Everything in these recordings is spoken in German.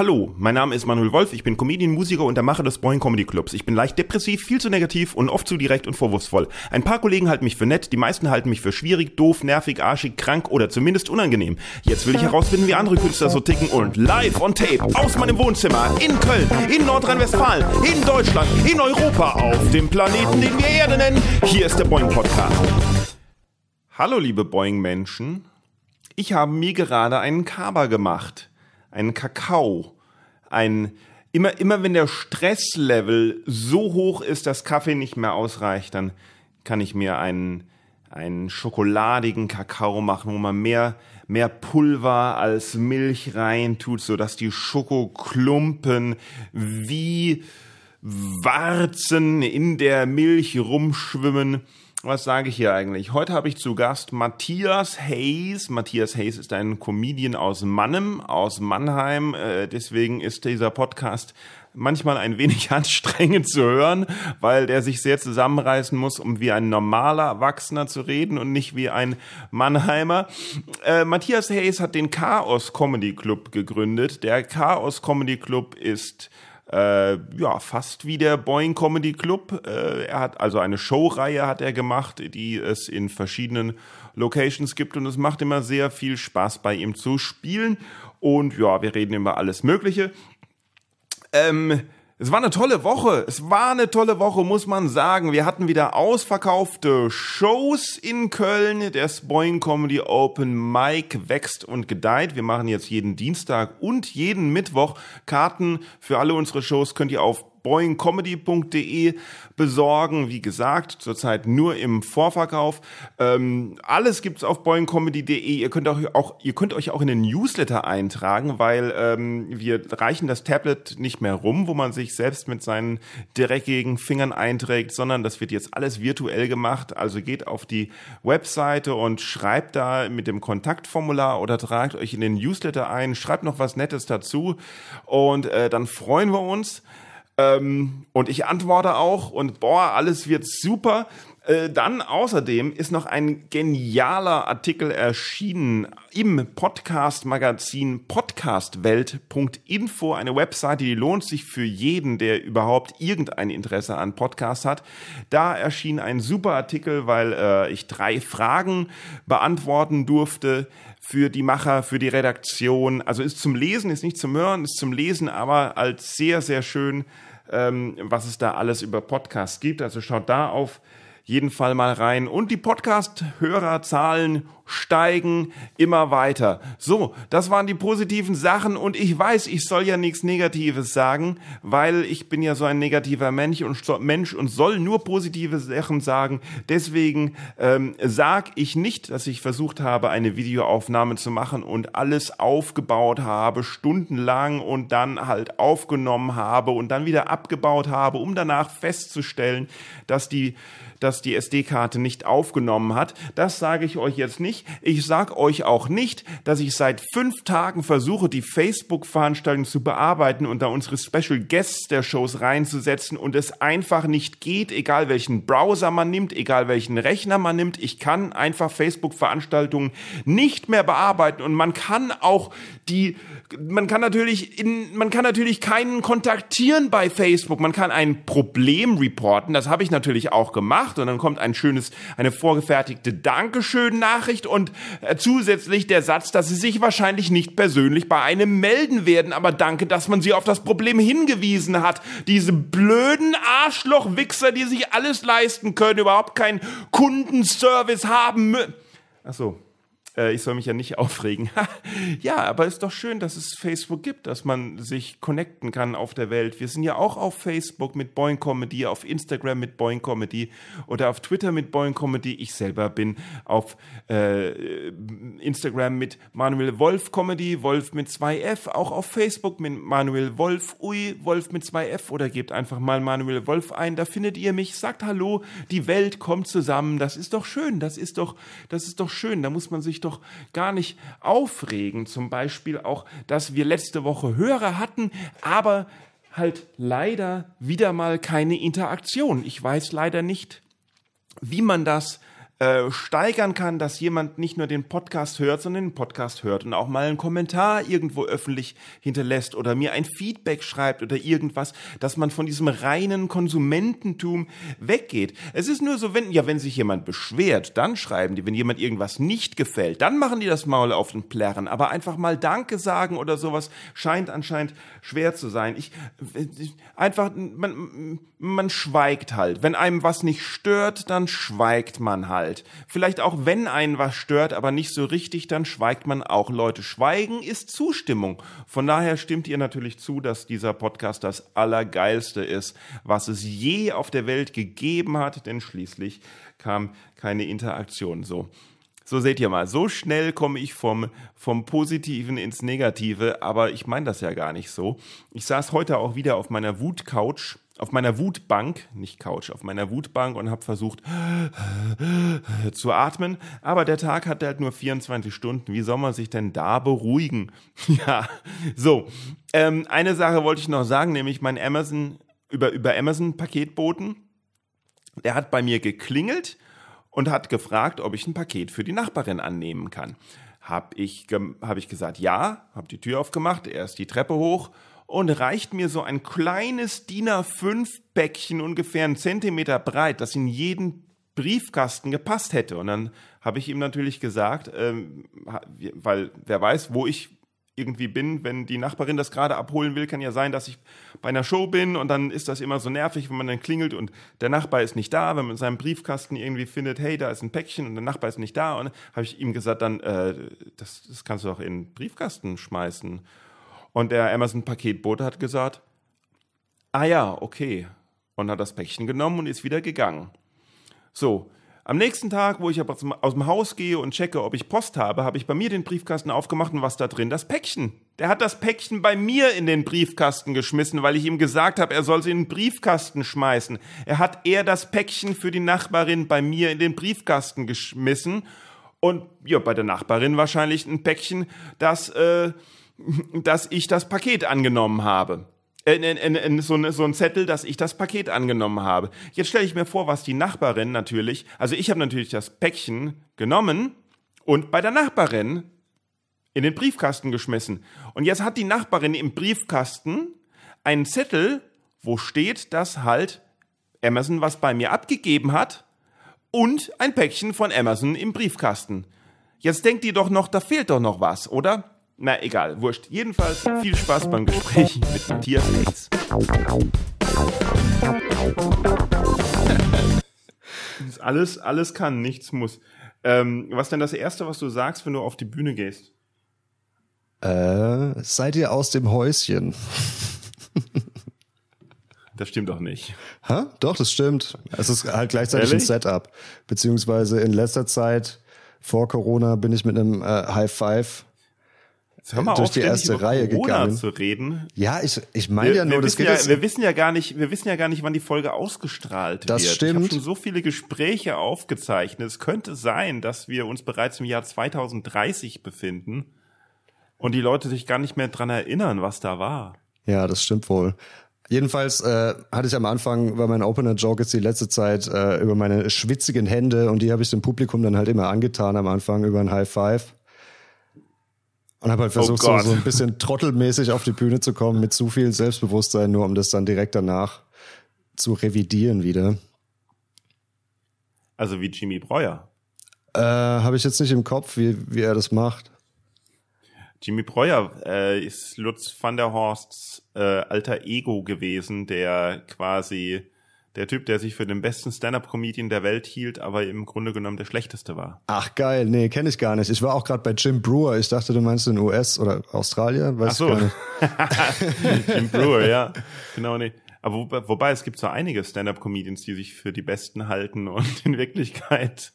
Hallo, mein Name ist Manuel Wolf, ich bin Comedian, Musiker und der Macher des Boing Comedy Clubs. Ich bin leicht depressiv, viel zu negativ und oft zu direkt und vorwurfsvoll. Ein paar Kollegen halten mich für nett, die meisten halten mich für schwierig, doof, nervig, arschig, krank oder zumindest unangenehm. Jetzt will ich herausfinden, wie andere Künstler so ticken und live on tape aus meinem Wohnzimmer in Köln, in Nordrhein-Westfalen, in Deutschland, in Europa, auf dem Planeten, den wir Erde nennen. Hier ist der Boing Podcast. Hallo liebe Boing Menschen. Ich habe mir gerade einen Kaba gemacht einen Kakao, ein immer immer wenn der Stresslevel so hoch ist, dass Kaffee nicht mehr ausreicht, dann kann ich mir einen einen schokoladigen Kakao machen, wo man mehr mehr Pulver als Milch reintut, so dass die Schokoklumpen wie Warzen in der Milch rumschwimmen was sage ich hier eigentlich? Heute habe ich zu Gast Matthias Hayes. Matthias Hayes ist ein Comedian aus Mannem, aus Mannheim. Äh, deswegen ist dieser Podcast manchmal ein wenig anstrengend zu hören, weil der sich sehr zusammenreißen muss, um wie ein normaler Erwachsener zu reden und nicht wie ein Mannheimer. Äh, Matthias Hayes hat den Chaos Comedy Club gegründet. Der Chaos Comedy Club ist äh, ja, fast wie der Boeing Comedy Club. Äh, er hat also eine Showreihe hat er gemacht, die es in verschiedenen Locations gibt und es macht immer sehr viel Spaß bei ihm zu spielen. Und ja, wir reden über alles Mögliche. Ähm, es war eine tolle Woche. Es war eine tolle Woche, muss man sagen. Wir hatten wieder ausverkaufte Shows in Köln. Der Boing Comedy Open Mic wächst und gedeiht. Wir machen jetzt jeden Dienstag und jeden Mittwoch Karten für alle unsere Shows könnt ihr auf boingcomedy.de besorgen. Wie gesagt, zurzeit nur im Vorverkauf. Ähm, alles gibt's auf boingcomedy.de. Ihr könnt ihr könnt euch auch in den Newsletter eintragen, weil ähm, wir reichen das Tablet nicht mehr rum, wo man sich selbst mit seinen dreckigen Fingern einträgt, sondern das wird jetzt alles virtuell gemacht. Also geht auf die Webseite und schreibt da mit dem Kontaktformular oder tragt euch in den Newsletter ein, schreibt noch was Nettes dazu und äh, dann freuen wir uns. Ähm, und ich antworte auch und boah, alles wird super. Äh, dann außerdem ist noch ein genialer Artikel erschienen im Podcast-Magazin podcastwelt.info, eine Webseite, die lohnt sich für jeden, der überhaupt irgendein Interesse an Podcasts hat. Da erschien ein super Artikel, weil äh, ich drei Fragen beantworten durfte für die Macher, für die Redaktion. Also ist zum Lesen, ist nicht zum Hören, ist zum Lesen, aber als sehr, sehr schön ähm, was es da alles über Podcasts gibt. Also schaut da auf jeden Fall mal rein. Und die Podcast-Hörerzahlen steigen immer weiter. So, das waren die positiven Sachen und ich weiß, ich soll ja nichts Negatives sagen, weil ich bin ja so ein negativer Mensch und, Mensch und soll nur positive Sachen sagen. Deswegen ähm, sag ich nicht, dass ich versucht habe, eine Videoaufnahme zu machen und alles aufgebaut habe, stundenlang und dann halt aufgenommen habe und dann wieder abgebaut habe, um danach festzustellen, dass die dass die SD-Karte nicht aufgenommen hat. Das sage ich euch jetzt nicht. Ich sage euch auch nicht, dass ich seit fünf Tagen versuche, die Facebook-Veranstaltung zu bearbeiten und da unsere Special Guests der Shows reinzusetzen und es einfach nicht geht, egal welchen Browser man nimmt, egal welchen Rechner man nimmt. Ich kann einfach Facebook-Veranstaltungen nicht mehr bearbeiten und man kann auch die, man kann natürlich in, man kann natürlich keinen kontaktieren bei Facebook. Man kann ein Problem reporten. Das habe ich natürlich auch gemacht und dann kommt ein schönes, eine vorgefertigte Dankeschön-Nachricht und äh, zusätzlich der Satz, dass sie sich wahrscheinlich nicht persönlich bei einem melden werden, aber danke, dass man sie auf das Problem hingewiesen hat. Diese blöden Arschloch-Wichser, die sich alles leisten können, überhaupt keinen Kundenservice haben. Ach so. Äh, ich soll mich ja nicht aufregen. ja, aber ist doch schön, dass es Facebook gibt, dass man sich connecten kann auf der Welt. Wir sind ja auch auf Facebook mit Boing Comedy, auf Instagram mit Boing Comedy oder auf Twitter mit Boing Comedy. Ich selber bin auf äh, Instagram mit Manuel Wolf Comedy, Wolf mit 2F, auch auf Facebook mit Manuel Wolf, ui, Wolf mit 2F oder gebt einfach mal Manuel Wolf ein, da findet ihr mich, sagt Hallo, die Welt kommt zusammen, das ist doch schön, das ist doch, das ist doch schön, da muss man sich doch doch gar nicht aufregen. Zum Beispiel auch, dass wir letzte Woche Hörer hatten, aber halt leider wieder mal keine Interaktion. Ich weiß leider nicht, wie man das äh, steigern kann, dass jemand nicht nur den Podcast hört, sondern den Podcast hört und auch mal einen Kommentar irgendwo öffentlich hinterlässt oder mir ein Feedback schreibt oder irgendwas, dass man von diesem reinen Konsumententum weggeht. Es ist nur so, wenn, ja, wenn sich jemand beschwert, dann schreiben die, wenn jemand irgendwas nicht gefällt, dann machen die das Maul auf den Plärren, aber einfach mal Danke sagen oder sowas scheint anscheinend schwer zu sein. Ich, einfach, man, man schweigt halt. Wenn einem was nicht stört, dann schweigt man halt halt. Vielleicht auch wenn einen was stört, aber nicht so richtig, dann schweigt man auch. Leute, Schweigen ist Zustimmung. Von daher stimmt ihr natürlich zu, dass dieser Podcast das Allergeilste ist, was es je auf der Welt gegeben hat, denn schließlich kam keine Interaktion. So. So seht ihr mal, so schnell komme ich vom, vom Positiven ins Negative, aber ich meine das ja gar nicht so. Ich saß heute auch wieder auf meiner Wutcouch auf meiner Wutbank, nicht Couch, auf meiner Wutbank und habe versucht zu atmen. Aber der Tag hat halt nur 24 Stunden. Wie soll man sich denn da beruhigen? ja, so. Ähm, eine Sache wollte ich noch sagen, nämlich mein Amazon, über, über Amazon Paketboten. Der hat bei mir geklingelt und hat gefragt, ob ich ein Paket für die Nachbarin annehmen kann. Hab ich, hab ich gesagt, ja, hab die Tür aufgemacht, er ist die Treppe hoch und reicht mir so ein kleines DIN A5 Päckchen, ungefähr einen Zentimeter breit, das in jeden Briefkasten gepasst hätte. Und dann habe ich ihm natürlich gesagt, ähm, weil wer weiß, wo ich irgendwie bin, wenn die Nachbarin das gerade abholen will, kann ja sein, dass ich bei einer Show bin und dann ist das immer so nervig, wenn man dann klingelt und der Nachbar ist nicht da, wenn man in seinem Briefkasten irgendwie findet, hey, da ist ein Päckchen und der Nachbar ist nicht da und habe ich ihm gesagt, dann äh, das, das kannst du doch in den Briefkasten schmeißen. Und der Amazon-Paketbote hat gesagt, ah ja, okay. Und hat das Päckchen genommen und ist wieder gegangen. So, am nächsten Tag, wo ich aus dem Haus gehe und checke, ob ich Post habe, habe ich bei mir den Briefkasten aufgemacht und was da drin? Das Päckchen. Der hat das Päckchen bei mir in den Briefkasten geschmissen, weil ich ihm gesagt habe, er soll sie in den Briefkasten schmeißen. Er hat er das Päckchen für die Nachbarin bei mir in den Briefkasten geschmissen und ja, bei der Nachbarin wahrscheinlich ein Päckchen, das äh, dass ich das Paket angenommen habe. Äh, äh, äh, so, so ein Zettel, dass ich das Paket angenommen habe. Jetzt stelle ich mir vor, was die Nachbarin natürlich, also ich habe natürlich das Päckchen genommen und bei der Nachbarin in den Briefkasten geschmissen. Und jetzt hat die Nachbarin im Briefkasten einen Zettel, wo steht, dass halt Amazon was bei mir abgegeben hat und ein Päckchen von Amazon im Briefkasten. Jetzt denkt ihr doch noch, da fehlt doch noch was, oder? Na egal, wurscht. Jedenfalls viel Spaß beim Gespräch mit Matthias Reitz. alles, alles kann, nichts muss. Ähm, was denn das Erste, was du sagst, wenn du auf die Bühne gehst? Äh, seid ihr aus dem Häuschen? Das stimmt doch nicht. Ha? Doch, das stimmt. Es ist halt gleichzeitig Ehrlich? ein Setup. Beziehungsweise in letzter Zeit vor Corona bin ich mit einem äh, High Five hör mal durch auf, die erste Reihe Corona gegangen. zu reden. Ja, ich, ich meine ja nur, das geht ja, Wir wissen ja gar nicht, wir wissen ja gar nicht, wann die Folge ausgestrahlt das wird. Stimmt. Ich habe schon so viele Gespräche aufgezeichnet. Es könnte sein, dass wir uns bereits im Jahr 2030 befinden und die Leute sich gar nicht mehr dran erinnern, was da war. Ja, das stimmt wohl. Jedenfalls äh, hatte ich am Anfang, war mein Opener-Joke jetzt die letzte Zeit äh, über meine schwitzigen Hände und die habe ich dem Publikum dann halt immer angetan am Anfang über ein High Five. Und habe halt oh versucht, oh so, so ein bisschen trottelmäßig auf die Bühne zu kommen mit zu viel Selbstbewusstsein, nur um das dann direkt danach zu revidieren wieder. Also wie Jimmy Breuer. Äh, habe ich jetzt nicht im Kopf, wie, wie er das macht. Jimmy Breuer äh, ist Lutz van der Horsts äh, alter Ego gewesen, der quasi der Typ, der sich für den besten Stand-up-Comedian der Welt hielt, aber im Grunde genommen der schlechteste war. Ach geil, nee, kenne ich gar nicht. Ich war auch gerade bei Jim Brewer. Ich dachte, du meinst in US oder Australien, weiß Ach so. gar nicht. Jim Brewer, ja, genau nee. Aber wo, wobei es gibt so einige Stand-up-Comedians, die sich für die Besten halten und in Wirklichkeit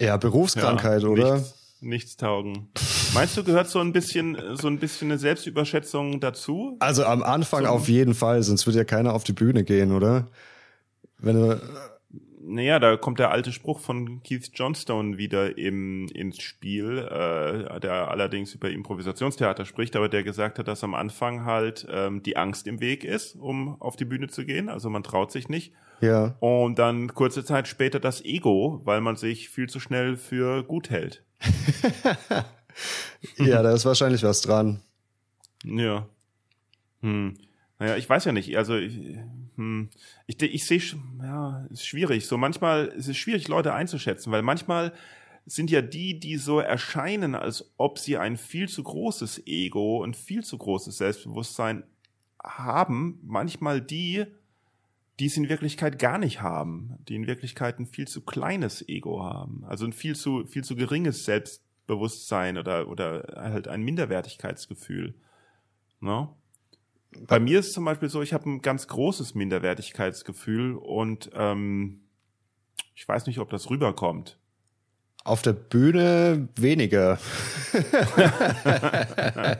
ja Berufskrankheit, ja, oder? Nichts, nichts taugen. Meinst du, gehört so ein bisschen so ein bisschen eine Selbstüberschätzung dazu? Also am Anfang so. auf jeden Fall, sonst wird ja keiner auf die Bühne gehen, oder? Wenn du naja, da kommt der alte Spruch von Keith Johnstone wieder im, ins Spiel, äh, der allerdings über Improvisationstheater spricht, aber der gesagt hat, dass am Anfang halt ähm, die Angst im Weg ist, um auf die Bühne zu gehen. Also man traut sich nicht. Ja. Und dann kurze Zeit später das Ego, weil man sich viel zu schnell für gut hält. ja, da ist wahrscheinlich was dran. Ja. Hm. Naja, ich weiß ja nicht. Also ich, hm, ich, ich sehe, ja, ist schwierig. So manchmal ist es schwierig, Leute einzuschätzen, weil manchmal sind ja die, die so erscheinen, als ob sie ein viel zu großes Ego und viel zu großes Selbstbewusstsein haben, manchmal die, die es in Wirklichkeit gar nicht haben, die in Wirklichkeit ein viel zu kleines Ego haben, also ein viel zu viel zu geringes Selbstbewusstsein oder oder halt ein Minderwertigkeitsgefühl. No? Bei mir ist es zum Beispiel so, ich habe ein ganz großes Minderwertigkeitsgefühl und ähm, ich weiß nicht, ob das rüberkommt. Auf der Bühne weniger.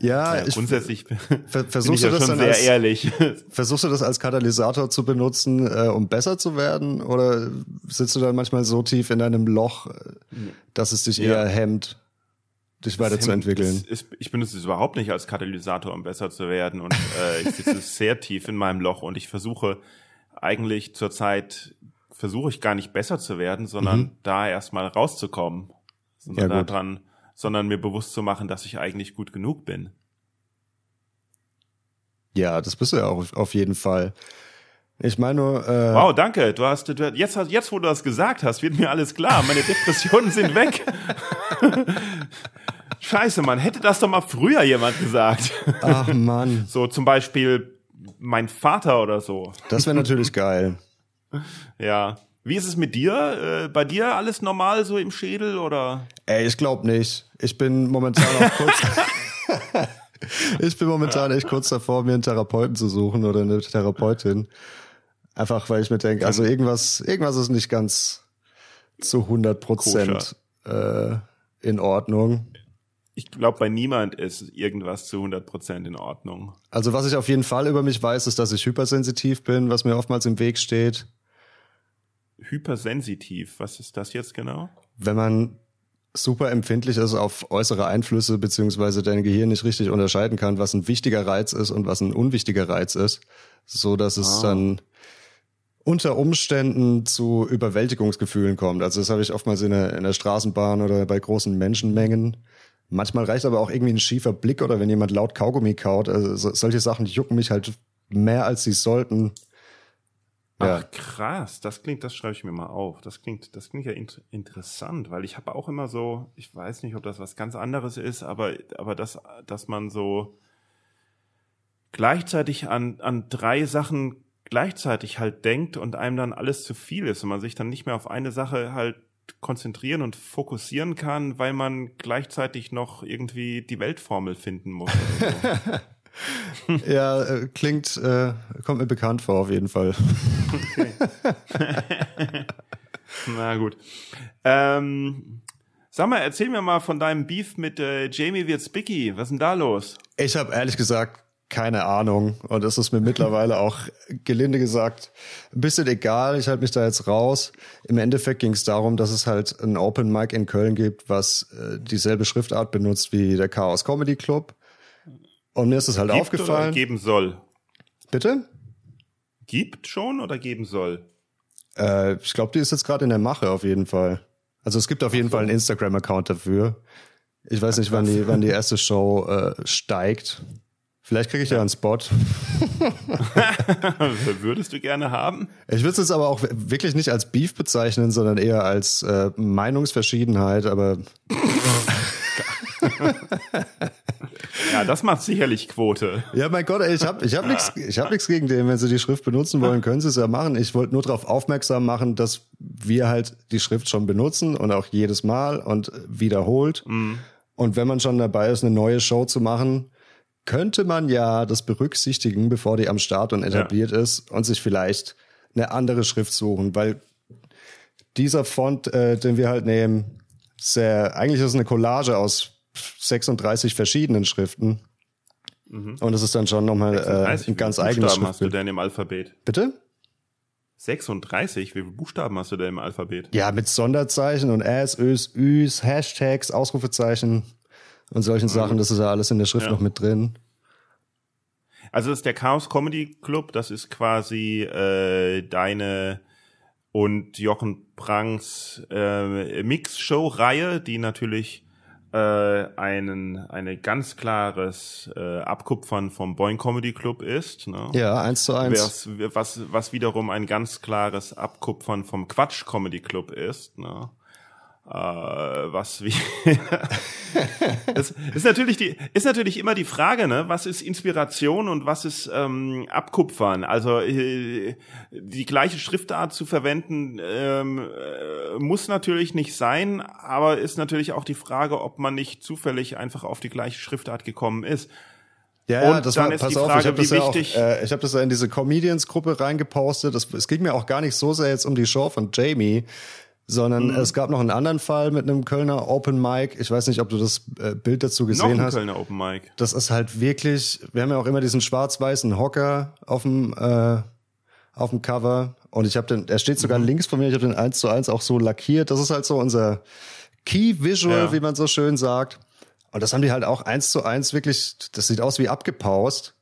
ja, ja, grundsätzlich ver versuchst du das dann sehr als, ehrlich. Versuchst du das als Katalysator zu benutzen, äh, um besser zu werden? Oder sitzt du dann manchmal so tief in deinem Loch, dass es dich Ja. eher hemmt, dich weiterzuentwickeln? Das ist, ich benutze es überhaupt nicht als Katalysator, um besser zu werden. Und äh, ich sitze sehr tief in meinem Loch und ich versuche eigentlich zurzeit, versuche ich gar nicht besser zu werden, sondern da erstmal rauszukommen. Sondern Mhm. Ja, daran, sondern mir bewusst zu machen, dass ich eigentlich gut genug bin. Ja, das bist du ja auch auf- jeden Fall. Ich meine nur, äh, Wow, danke. Du hast, du, jetzt, jetzt, wo du das gesagt hast, wird mir alles klar. Meine Depressionen sind weg. Scheiße, man hätte das doch mal früher jemand gesagt. ach Mann, So zum Beispiel mein Vater oder so. das wäre natürlich geil. Ja. Wie ist es mit dir? Äh, bei dir alles normal so im Schädel oder? Ey, ich glaube nicht. Ich bin momentan auch kurz. ich bin momentan echt kurz davor, mir einen Therapeuten zu suchen oder eine Therapeutin. Einfach, weil ich mir denke, also irgendwas, irgendwas ist nicht ganz zu 100 Prozent äh, in Ordnung. Ich glaube, bei niemand ist irgendwas zu 100% in Ordnung. Also was ich auf jeden Fall über mich weiß, ist, dass ich hypersensitiv bin, was mir oftmals im Weg steht. Hypersensitiv, was ist das jetzt genau? Wenn man super empfindlich ist auf äußere Einflüsse, beziehungsweise dein Gehirn nicht richtig unterscheiden kann, was ein wichtiger Reiz ist und was ein unwichtiger Reiz ist, so dass es Ah. dann unter Umständen zu Überwältigungsgefühlen kommt. Also das habe ich oftmals in der, in der Straßenbahn oder bei großen Menschenmengen. Manchmal reicht aber auch irgendwie ein schiefer Blick oder wenn jemand laut Kaugummi kaut. Also so, solche Sachen jucken mich halt mehr, als sie sollten. Ja. Ach krass, das klingt, das schreibe ich mir mal auf. Das klingt, das klingt ja int interessant, weil ich habe auch immer so, ich weiß nicht, ob das was ganz anderes ist, aber aber dass dass man so gleichzeitig an an drei Sachen gleichzeitig halt denkt und einem dann alles zu viel ist und man sich dann nicht mehr auf eine Sache halt konzentrieren und fokussieren kann, weil man gleichzeitig noch irgendwie die Weltformel finden muss. So. Ja, äh, klingt, äh, kommt mir bekannt vor auf jeden Fall. Na gut. Ähm, sag mal, erzähl mir mal von deinem Beef mit äh, Jamie Wirzbicki. Was ist denn da los? Ich habe ehrlich gesagt keine Ahnung und es ist mir mittlerweile auch gelinde gesagt ein bisschen egal. Ich halte mich da jetzt raus. Im Endeffekt ging es darum, dass es halt ein Open Mic in Köln gibt, was äh, dieselbe Schriftart benutzt wie der Chaos Comedy Club. Und mir ist es halt Gibt aufgefallen. Oder geben soll. Bitte? Gibt schon oder geben soll? Äh, ich glaube, die ist jetzt gerade in der Mache auf jeden Fall. Also es gibt auf jeden Fall einen Instagram-Account dafür. Ich weiß nicht, wann die, wann die erste Show äh, steigt. Vielleicht kriege ich ja einen Spot. Würdest du gerne haben? Ich würde es jetzt aber auch wirklich nicht als Beef bezeichnen, sondern eher als äh, Meinungsverschiedenheit. Aber Ja, das macht sicherlich Quote. ja, mein Gott, ey, ich habe ich hab nichts ich hab nichts gegen den. Wenn sie die Schrift benutzen wollen, können sie es ja machen. Ich wollte nur darauf aufmerksam machen, dass wir halt die Schrift schon benutzen und auch jedes Mal und wiederholt. Und wenn man schon dabei ist, eine neue Show zu machen, könnte man ja das berücksichtigen, bevor die am Start und etabliert ist und sich vielleicht eine andere Schrift suchen, weil dieser Font, äh, den wir halt nehmen, sehr, eigentlich ist es eine Collage aus 36 verschiedenen Schriften. Und es ist dann schon nochmal äh, 30 ein ganz Buchstaben eigenes hast du denn im Alphabet? Bitte? 36? Wie viele Buchstaben hast du da im Alphabet? Ja, mit Sonderzeichen und S, Ös, Üs, Hashtags, Ausrufezeichen und solchen Sachen. Das ist ja alles in der Schrift ja. noch mit drin. Also das ist der Chaos Comedy Club. Das ist quasi äh, deine und Jochen Prangs äh, Mix-Show-Reihe, die natürlich äh, einen, eine ganz klares äh, Abkupfern vom Boing Comedy Club ist. Ne? Ja, eins zu eins. Was, was, was wiederum ein ganz klares Abkupfern vom Quatsch Comedy Club ist. Ne? Äh, was wie das ist natürlich die ist natürlich immer die Frage ne? Was ist Inspiration und was ist ähm, Abkupfern? Also äh, die gleiche Schriftart zu verwenden ähm, äh, muss natürlich nicht sein aber ist natürlich auch die Frage ob man nicht zufällig einfach auf die gleiche Schriftart gekommen ist. Ja, ja, das war, pass auf, Frage, ich habe das, ja auch, äh, ich hab das ja in diese Comedians-Gruppe reingepostet. Das, es ging mir auch gar nicht so sehr jetzt um die Show von Jamie, sondern mhm. es gab noch einen anderen Fall mit einem Kölner Open Mic. Ich weiß nicht, ob du das äh, Bild dazu gesehen noch ein hast. Kölner Open Mic. Das ist halt wirklich, wir haben ja auch immer diesen schwarz-weißen Hocker auf dem äh, auf dem Cover und ich habe den, er steht sogar mhm. links von mir, ich habe den eins zu eins auch so lackiert. Das ist halt so unser Key Visual, ja. wie man so schön sagt. Und das haben die halt auch eins zu eins wirklich, das sieht aus wie abgepaust.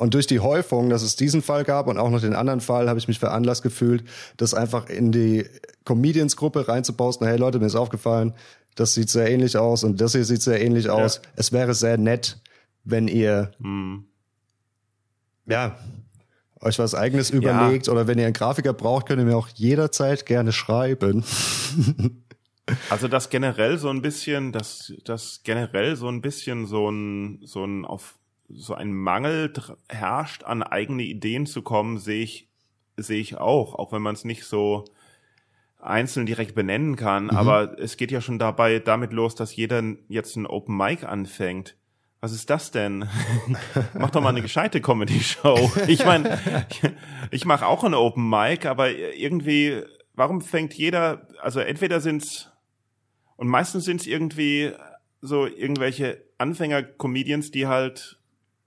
Und durch die Häufung, dass es diesen Fall gab und auch noch den anderen Fall, habe ich mich veranlasst gefühlt, das einfach in die Comedians-Gruppe reinzuposten. Hey Leute, mir ist aufgefallen, das sieht sehr ähnlich aus und das hier sieht sehr ähnlich ja. aus. Es wäre sehr nett, wenn ihr hm. ja euch was eigenes überlegt ja. oder wenn ihr einen Grafiker braucht, könnt ihr mir auch jederzeit gerne schreiben. Also das generell so ein bisschen, das, das generell so ein bisschen so ein, so ein auf so ein Mangel herrscht, an eigene Ideen zu kommen, sehe ich, sehe ich auch, auch wenn man es nicht so einzeln direkt benennen kann. Mhm. Aber es geht ja schon dabei damit los, dass jeder jetzt ein Open Mic anfängt. Was ist das denn? mach doch mal eine gescheite Comedy-Show. Ich meine, ich, ich mache auch ein Open Mic, aber irgendwie, warum fängt jeder, also entweder sind's, und meistens sind's irgendwie so irgendwelche Anfänger-Comedians, die halt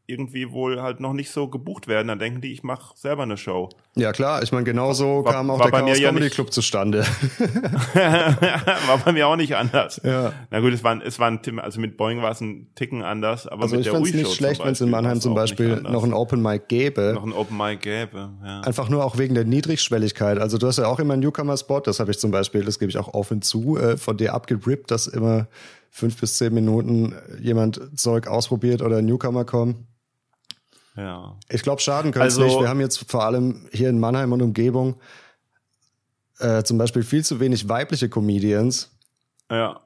irgendwie wohl halt noch nicht so gebucht werden, dann denken die, ich mache selber eine Show. Ja klar, ich meine, genauso war, kam auch der Chaos Comedy ja Club zustande. war bei mir auch nicht anders. Ja. Na gut, es war, es war ein also mit Boeing war es ein Ticken anders, aber also mit ich der es nicht schlecht, wenn es in Mannheim zum Beispiel noch ein Open Mic gäbe. Noch ein Open Mic gäbe, ja. Einfach nur auch wegen der Niedrigschwelligkeit. Also du hast ja auch immer einen Newcomer-Spot, das habe ich zum Beispiel, das gebe ich auch offen zu, äh, von dir abgerippt, dass immer fünf bis zehn Minuten jemand Zeug ausprobiert oder ein Newcomer kommt. Ja. Ich glaube, schaden könnte also, nicht. Wir haben jetzt vor allem hier in Mannheim und Umgebung äh, zum Beispiel viel zu wenig weibliche Comedians. Ja.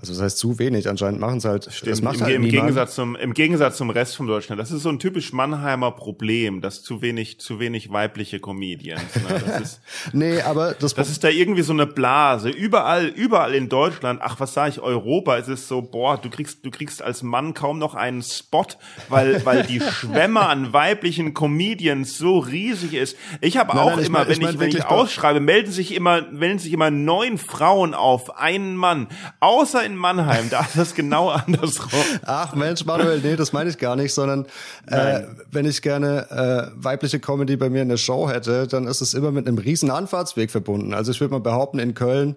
Also das heißt zu wenig, anscheinend machen es halt. Stimmt, das macht im, halt im Gegensatz zum im Gegensatz zum Rest von Deutschland. Das ist so ein typisch Mannheimer Problem, dass zu wenig zu wenig weibliche Comedians. Ne? Das ist, nee, aber das, das ist da irgendwie so eine Blase. Überall überall in Deutschland. Ach, was sage ich? Europa. Es ist so, boah, du kriegst du kriegst als Mann kaum noch einen Spot, weil weil die Schwemme an weiblichen Comedians so riesig ist. Ich habe auch nein, immer, ich mein, wenn ich, wenn ich ausschreibe, melden sich immer melden sich immer neun Frauen auf einen Mann, außer in Mannheim, da ist das genau andersrum. Ach Mensch, Manuel, nee, das meine ich gar nicht, sondern äh, wenn ich gerne äh, weibliche Comedy bei mir in der Show hätte, dann ist es immer mit einem riesen Anfahrtsweg verbunden. Also ich würde mal behaupten, in Köln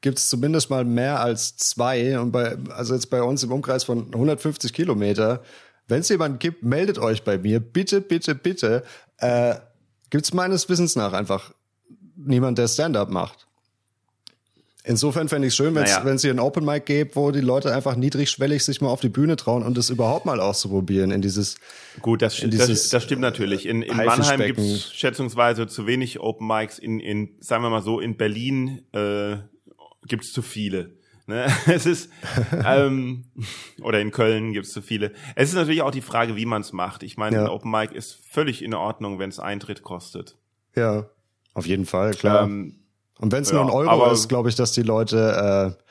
gibt es zumindest mal mehr als zwei und bei, also jetzt bei uns im Umkreis von 150 Kilometer. Wenn es jemanden gibt, meldet euch bei mir. Bitte, bitte, bitte. Äh, gibt es meines Wissens nach einfach niemand, der Stand-up macht. Insofern fände ich es schön, wenn es naja. hier ein Open Mic gäbe, wo die Leute einfach niedrigschwellig sich mal auf die Bühne trauen und es überhaupt mal auszuprobieren in dieses. Gut, das, das, das stimmt natürlich. In, in Mannheim gibt es schätzungsweise zu wenig Open Mics. In, in, sagen wir mal so, in Berlin äh, gibt es zu viele. Ne? Es ist ähm, oder in Köln gibt es zu viele. Es ist natürlich auch die Frage, wie man es macht. Ich meine, ja. ein Open Mic ist völlig in Ordnung, wenn es Eintritt kostet. Ja, auf jeden Fall, klar. Ähm, und wenn es ja, nur ein Euro ist, glaube ich, dass die Leute äh,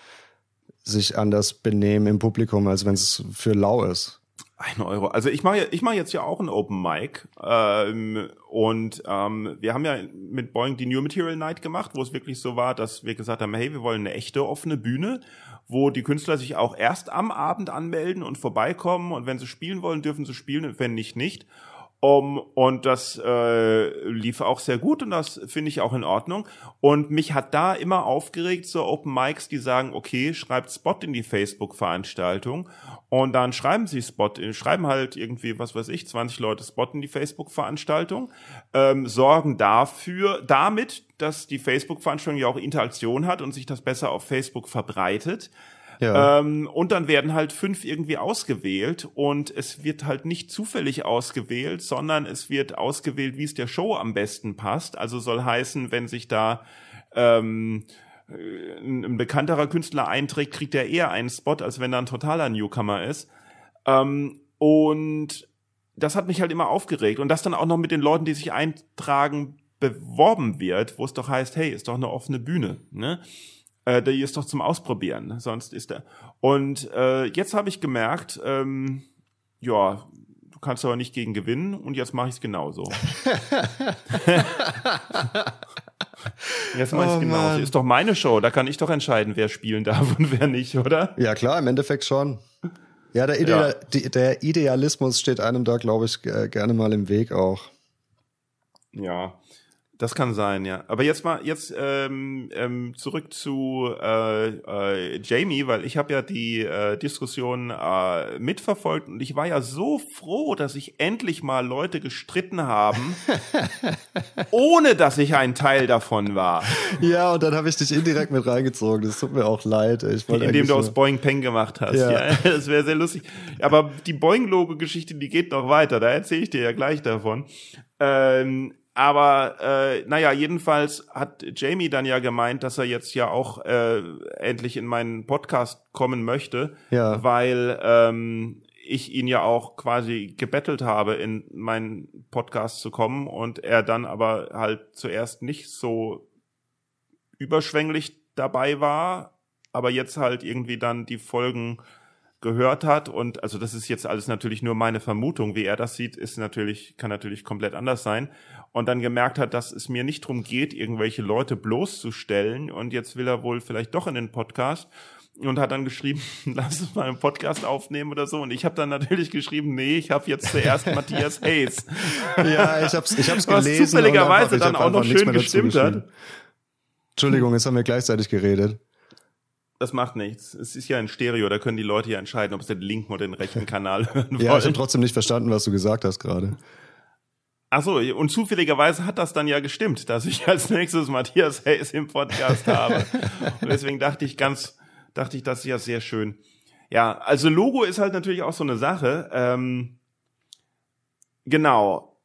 sich anders benehmen im Publikum, als wenn es für lau ist. Ein Euro. Also ich mache ich mach jetzt ja auch ein Open Mic ähm, und ähm, wir haben ja mit Boeing die New Material Night gemacht, wo es wirklich so war, dass wir gesagt haben, hey, wir wollen eine echte offene Bühne, wo die Künstler sich auch erst am Abend anmelden und vorbeikommen und wenn sie spielen wollen, dürfen sie spielen und wenn nicht, nicht. Um, und das äh, lief auch sehr gut und das finde ich auch in Ordnung. Und mich hat da immer aufgeregt, so Open Mics, die sagen, okay, schreibt Spot in die Facebook-Veranstaltung. Und dann schreiben sie Spot, schreiben halt irgendwie, was weiß ich, 20 Leute Spot in die Facebook-Veranstaltung, ähm, sorgen dafür, damit, dass die Facebook-Veranstaltung ja auch Interaktion hat und sich das besser auf Facebook verbreitet. Ähm, und dann werden halt fünf irgendwie ausgewählt und es wird halt nicht zufällig ausgewählt, sondern es wird ausgewählt, wie es der Show am besten passt. Also soll heißen, wenn sich da ähm, ein, ein bekannterer Künstler einträgt, kriegt er eher einen Spot, als wenn er ein totaler Newcomer ist. Ähm, und das hat mich halt immer aufgeregt. Und das dann auch noch mit den Leuten, die sich eintragen, beworben wird, wo es doch heißt, hey, ist doch eine offene Bühne. Ne? Äh, die ist doch zum Ausprobieren, sonst ist er. Und äh, jetzt habe ich gemerkt, ähm, ja, du kannst aber nicht gegen gewinnen und jetzt mache ich es genauso. jetzt mache ich es oh, genauso. Ist doch meine Show, da kann ich doch entscheiden, wer spielen darf und wer nicht, oder? Ja klar, im Endeffekt schon. Ja, der, Ideal, ja. der Idealismus steht einem da, glaube ich, gerne mal im Weg auch. Ja, das kann sein, ja. Aber jetzt mal jetzt ähm, ähm, zurück zu äh, äh, Jamie, weil ich habe ja die äh, Diskussion äh, mitverfolgt und ich war ja so froh, dass sich endlich mal Leute gestritten haben, ohne dass ich ein Teil davon war. Ja, und dann habe ich dich indirekt mit reingezogen. Das tut mir auch leid. Ich Indem du aus Boing Peng gemacht hast. Ja, ja das wäre sehr lustig. Aber die Boing-Logo-Geschichte, die geht noch weiter. Da erzähle ich dir ja gleich davon. Ähm, aber äh, naja, jedenfalls hat Jamie dann ja gemeint, dass er jetzt ja auch äh, endlich in meinen Podcast kommen möchte, ja. weil ähm, ich ihn ja auch quasi gebettelt habe, in meinen Podcast zu kommen und er dann aber halt zuerst nicht so überschwänglich dabei war, aber jetzt halt irgendwie dann die Folgen gehört hat. Und also das ist jetzt alles natürlich nur meine Vermutung, wie er das sieht, ist natürlich kann natürlich komplett anders sein und dann gemerkt hat, dass es mir nicht drum geht, irgendwelche Leute bloßzustellen und jetzt will er wohl vielleicht doch in den Podcast und hat dann geschrieben, lass uns mal einen Podcast aufnehmen oder so. Und ich habe dann natürlich geschrieben, nee, ich habe jetzt zuerst Matthias Hayes. Ja, ich hab's, ich hab's gelesen. Was zufälligerweise dann auch noch schön gestimmt hat. Entschuldigung, jetzt haben wir gleichzeitig geredet. Das macht nichts. Es ist ja ein Stereo, da können die Leute ja entscheiden, ob sie den linken oder den rechten Kanal hören wollen. Ja, ich habe trotzdem nicht verstanden, was du gesagt hast gerade. Ach so, und zufälligerweise hat das dann ja gestimmt, dass ich als nächstes Matthias Hayes im Podcast habe. Und deswegen dachte ich ganz, dachte ich, das ist ja sehr schön. Ja, also Logo ist halt natürlich auch so eine Sache. Ähm, genau.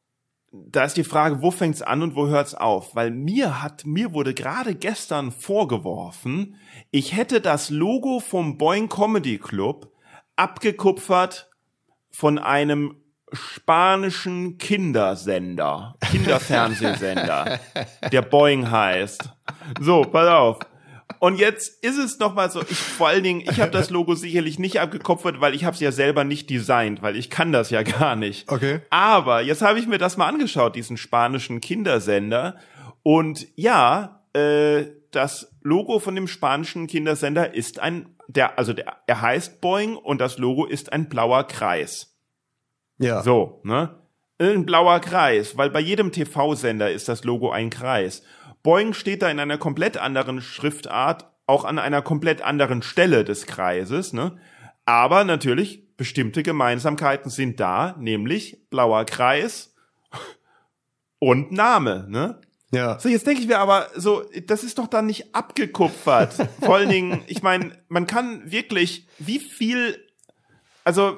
Da ist die Frage, wo fängt's an und wo hört's auf? Weil mir hat, mir wurde gerade gestern vorgeworfen, ich hätte das Logo vom Boing Comedy Club abgekupfert von einem spanischen Kindersender, Kinderfernsehsender, der Boing heißt. So, pass auf. Und jetzt ist es noch mal so, ich vor allen Dingen, ich habe das Logo sicherlich nicht abgekopfert, weil ich habe es ja selber nicht designt, weil ich kann das ja gar nicht. Okay. Aber jetzt habe ich mir das mal angeschaut, diesen spanischen Kindersender. Und ja, äh, das Logo von dem spanischen Kindersender ist ein, der, also der, er heißt Boing und das Logo ist ein blauer Kreis. Ja. So, ne? Ein blauer Kreis, weil bei jedem TV-Sender ist das Logo ein Kreis. Boing steht da in einer komplett anderen Schriftart, auch an einer komplett anderen Stelle des Kreises, ne? Aber natürlich, bestimmte Gemeinsamkeiten sind da, nämlich blauer Kreis und Name, ne? Ja. So, jetzt denke ich mir aber, so, das ist doch dann nicht abgekupfert. Vor allen Dingen, ich meine, man kann wirklich, wie viel, also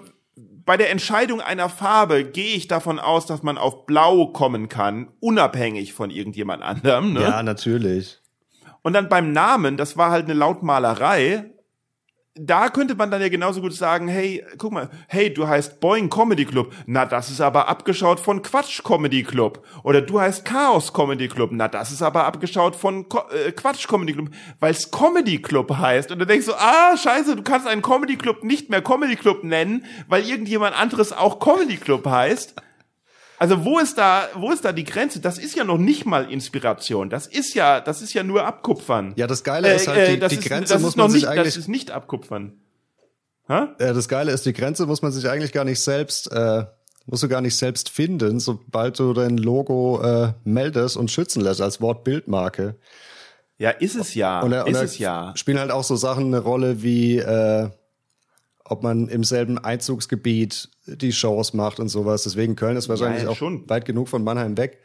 bei der Entscheidung einer Farbe gehe ich davon aus, dass man auf Blau kommen kann, unabhängig von irgendjemand anderem. Ne? Ja, natürlich. Und dann beim Namen, das war halt eine Lautmalerei, da könnte man dann ja genauso gut sagen, hey, guck mal, hey, du heißt Boing Comedy Club. Na, das ist aber abgeschaut von Quatsch Comedy Club. Oder du heißt Chaos Comedy Club. Na, das ist aber abgeschaut von Ko äh, Quatsch Comedy Club, weil es Comedy Club heißt. Und dann denkst du, ah, scheiße, du kannst einen Comedy Club nicht mehr Comedy Club nennen, weil irgendjemand anderes auch Comedy Club heißt. Also wo ist da, wo ist da die Grenze? Das ist ja noch nicht mal Inspiration. Das ist ja, das ist ja nur Abkupfern. Ja, das Geile ist halt, äh, die, die ist, Grenze muss man sich nicht, eigentlich. Das ist nicht Abkupfern. Ha? Ja, das Geile ist, die Grenze muss man sich eigentlich gar nicht selbst äh, Musst du gar nicht selbst finden, sobald du dein Logo äh, meldest und schützen lässt als Wortbildmarke. Ja, ist es ja. Und, da, ist und es ja. Spielen halt auch so Sachen eine Rolle wie, äh, ob man im selben Einzugsgebiet die Shows macht und sowas. Deswegen Köln ist wahrscheinlich ja, auch schon. weit genug von Mannheim weg.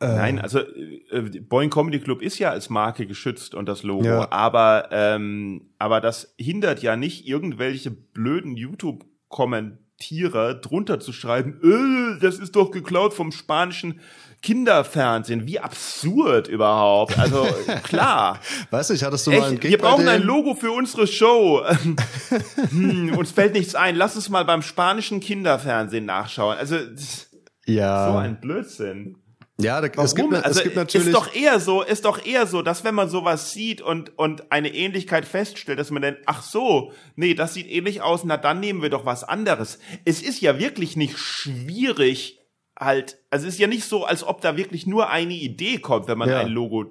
Nein, also äh, Boeing Comedy Club ist ja als Marke geschützt und das Logo, Ja. aber ähm, aber das hindert ja nicht irgendwelche blöden YouTube Kommentierer drunter zu schreiben, äh, das ist doch geklaut vom spanischen Kinderfernsehen. Wie absurd überhaupt. Also klar. Weißt du, ich hattest du mal einen Echt, Gig wir brauchen ein? Logo für unsere Show. hm, uns fällt nichts ein. Lass uns mal beim spanischen Kinderfernsehen nachschauen. Also Ja. so ein Blödsinn. Ja, da, Warum? es gibt, also es gibt natürlich. ist doch eher so, ist doch eher so, dass wenn man sowas sieht und und eine Ähnlichkeit feststellt, dass man denkt, ach so, nee, das sieht ähnlich aus, na dann nehmen wir doch was anderes. Es ist ja wirklich nicht schwierig, halt, also es ist ja nicht so, als ob da wirklich nur eine Idee kommt, wenn man Ja. ein Logo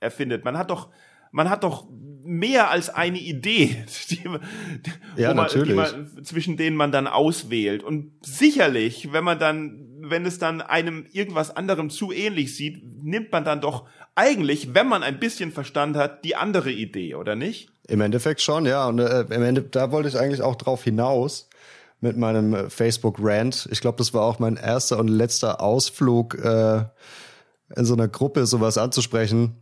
erfindet. Man hat doch, man hat doch mehr als eine Idee, die, Ja, man. Die man, zwischen denen man dann auswählt. Und sicherlich, wenn man dann, wenn es dann einem irgendwas anderem zu ähnlich sieht, nimmt man dann doch eigentlich, wenn man ein bisschen Verstand hat, die andere Idee, oder nicht? Im Endeffekt schon, ja. Und äh, im Ende, da wollte ich eigentlich auch drauf hinaus mit meinem äh, Facebook-Rant. Ich glaube, das war auch mein erster und letzter Ausflug äh, in so einer Gruppe, sowas anzusprechen.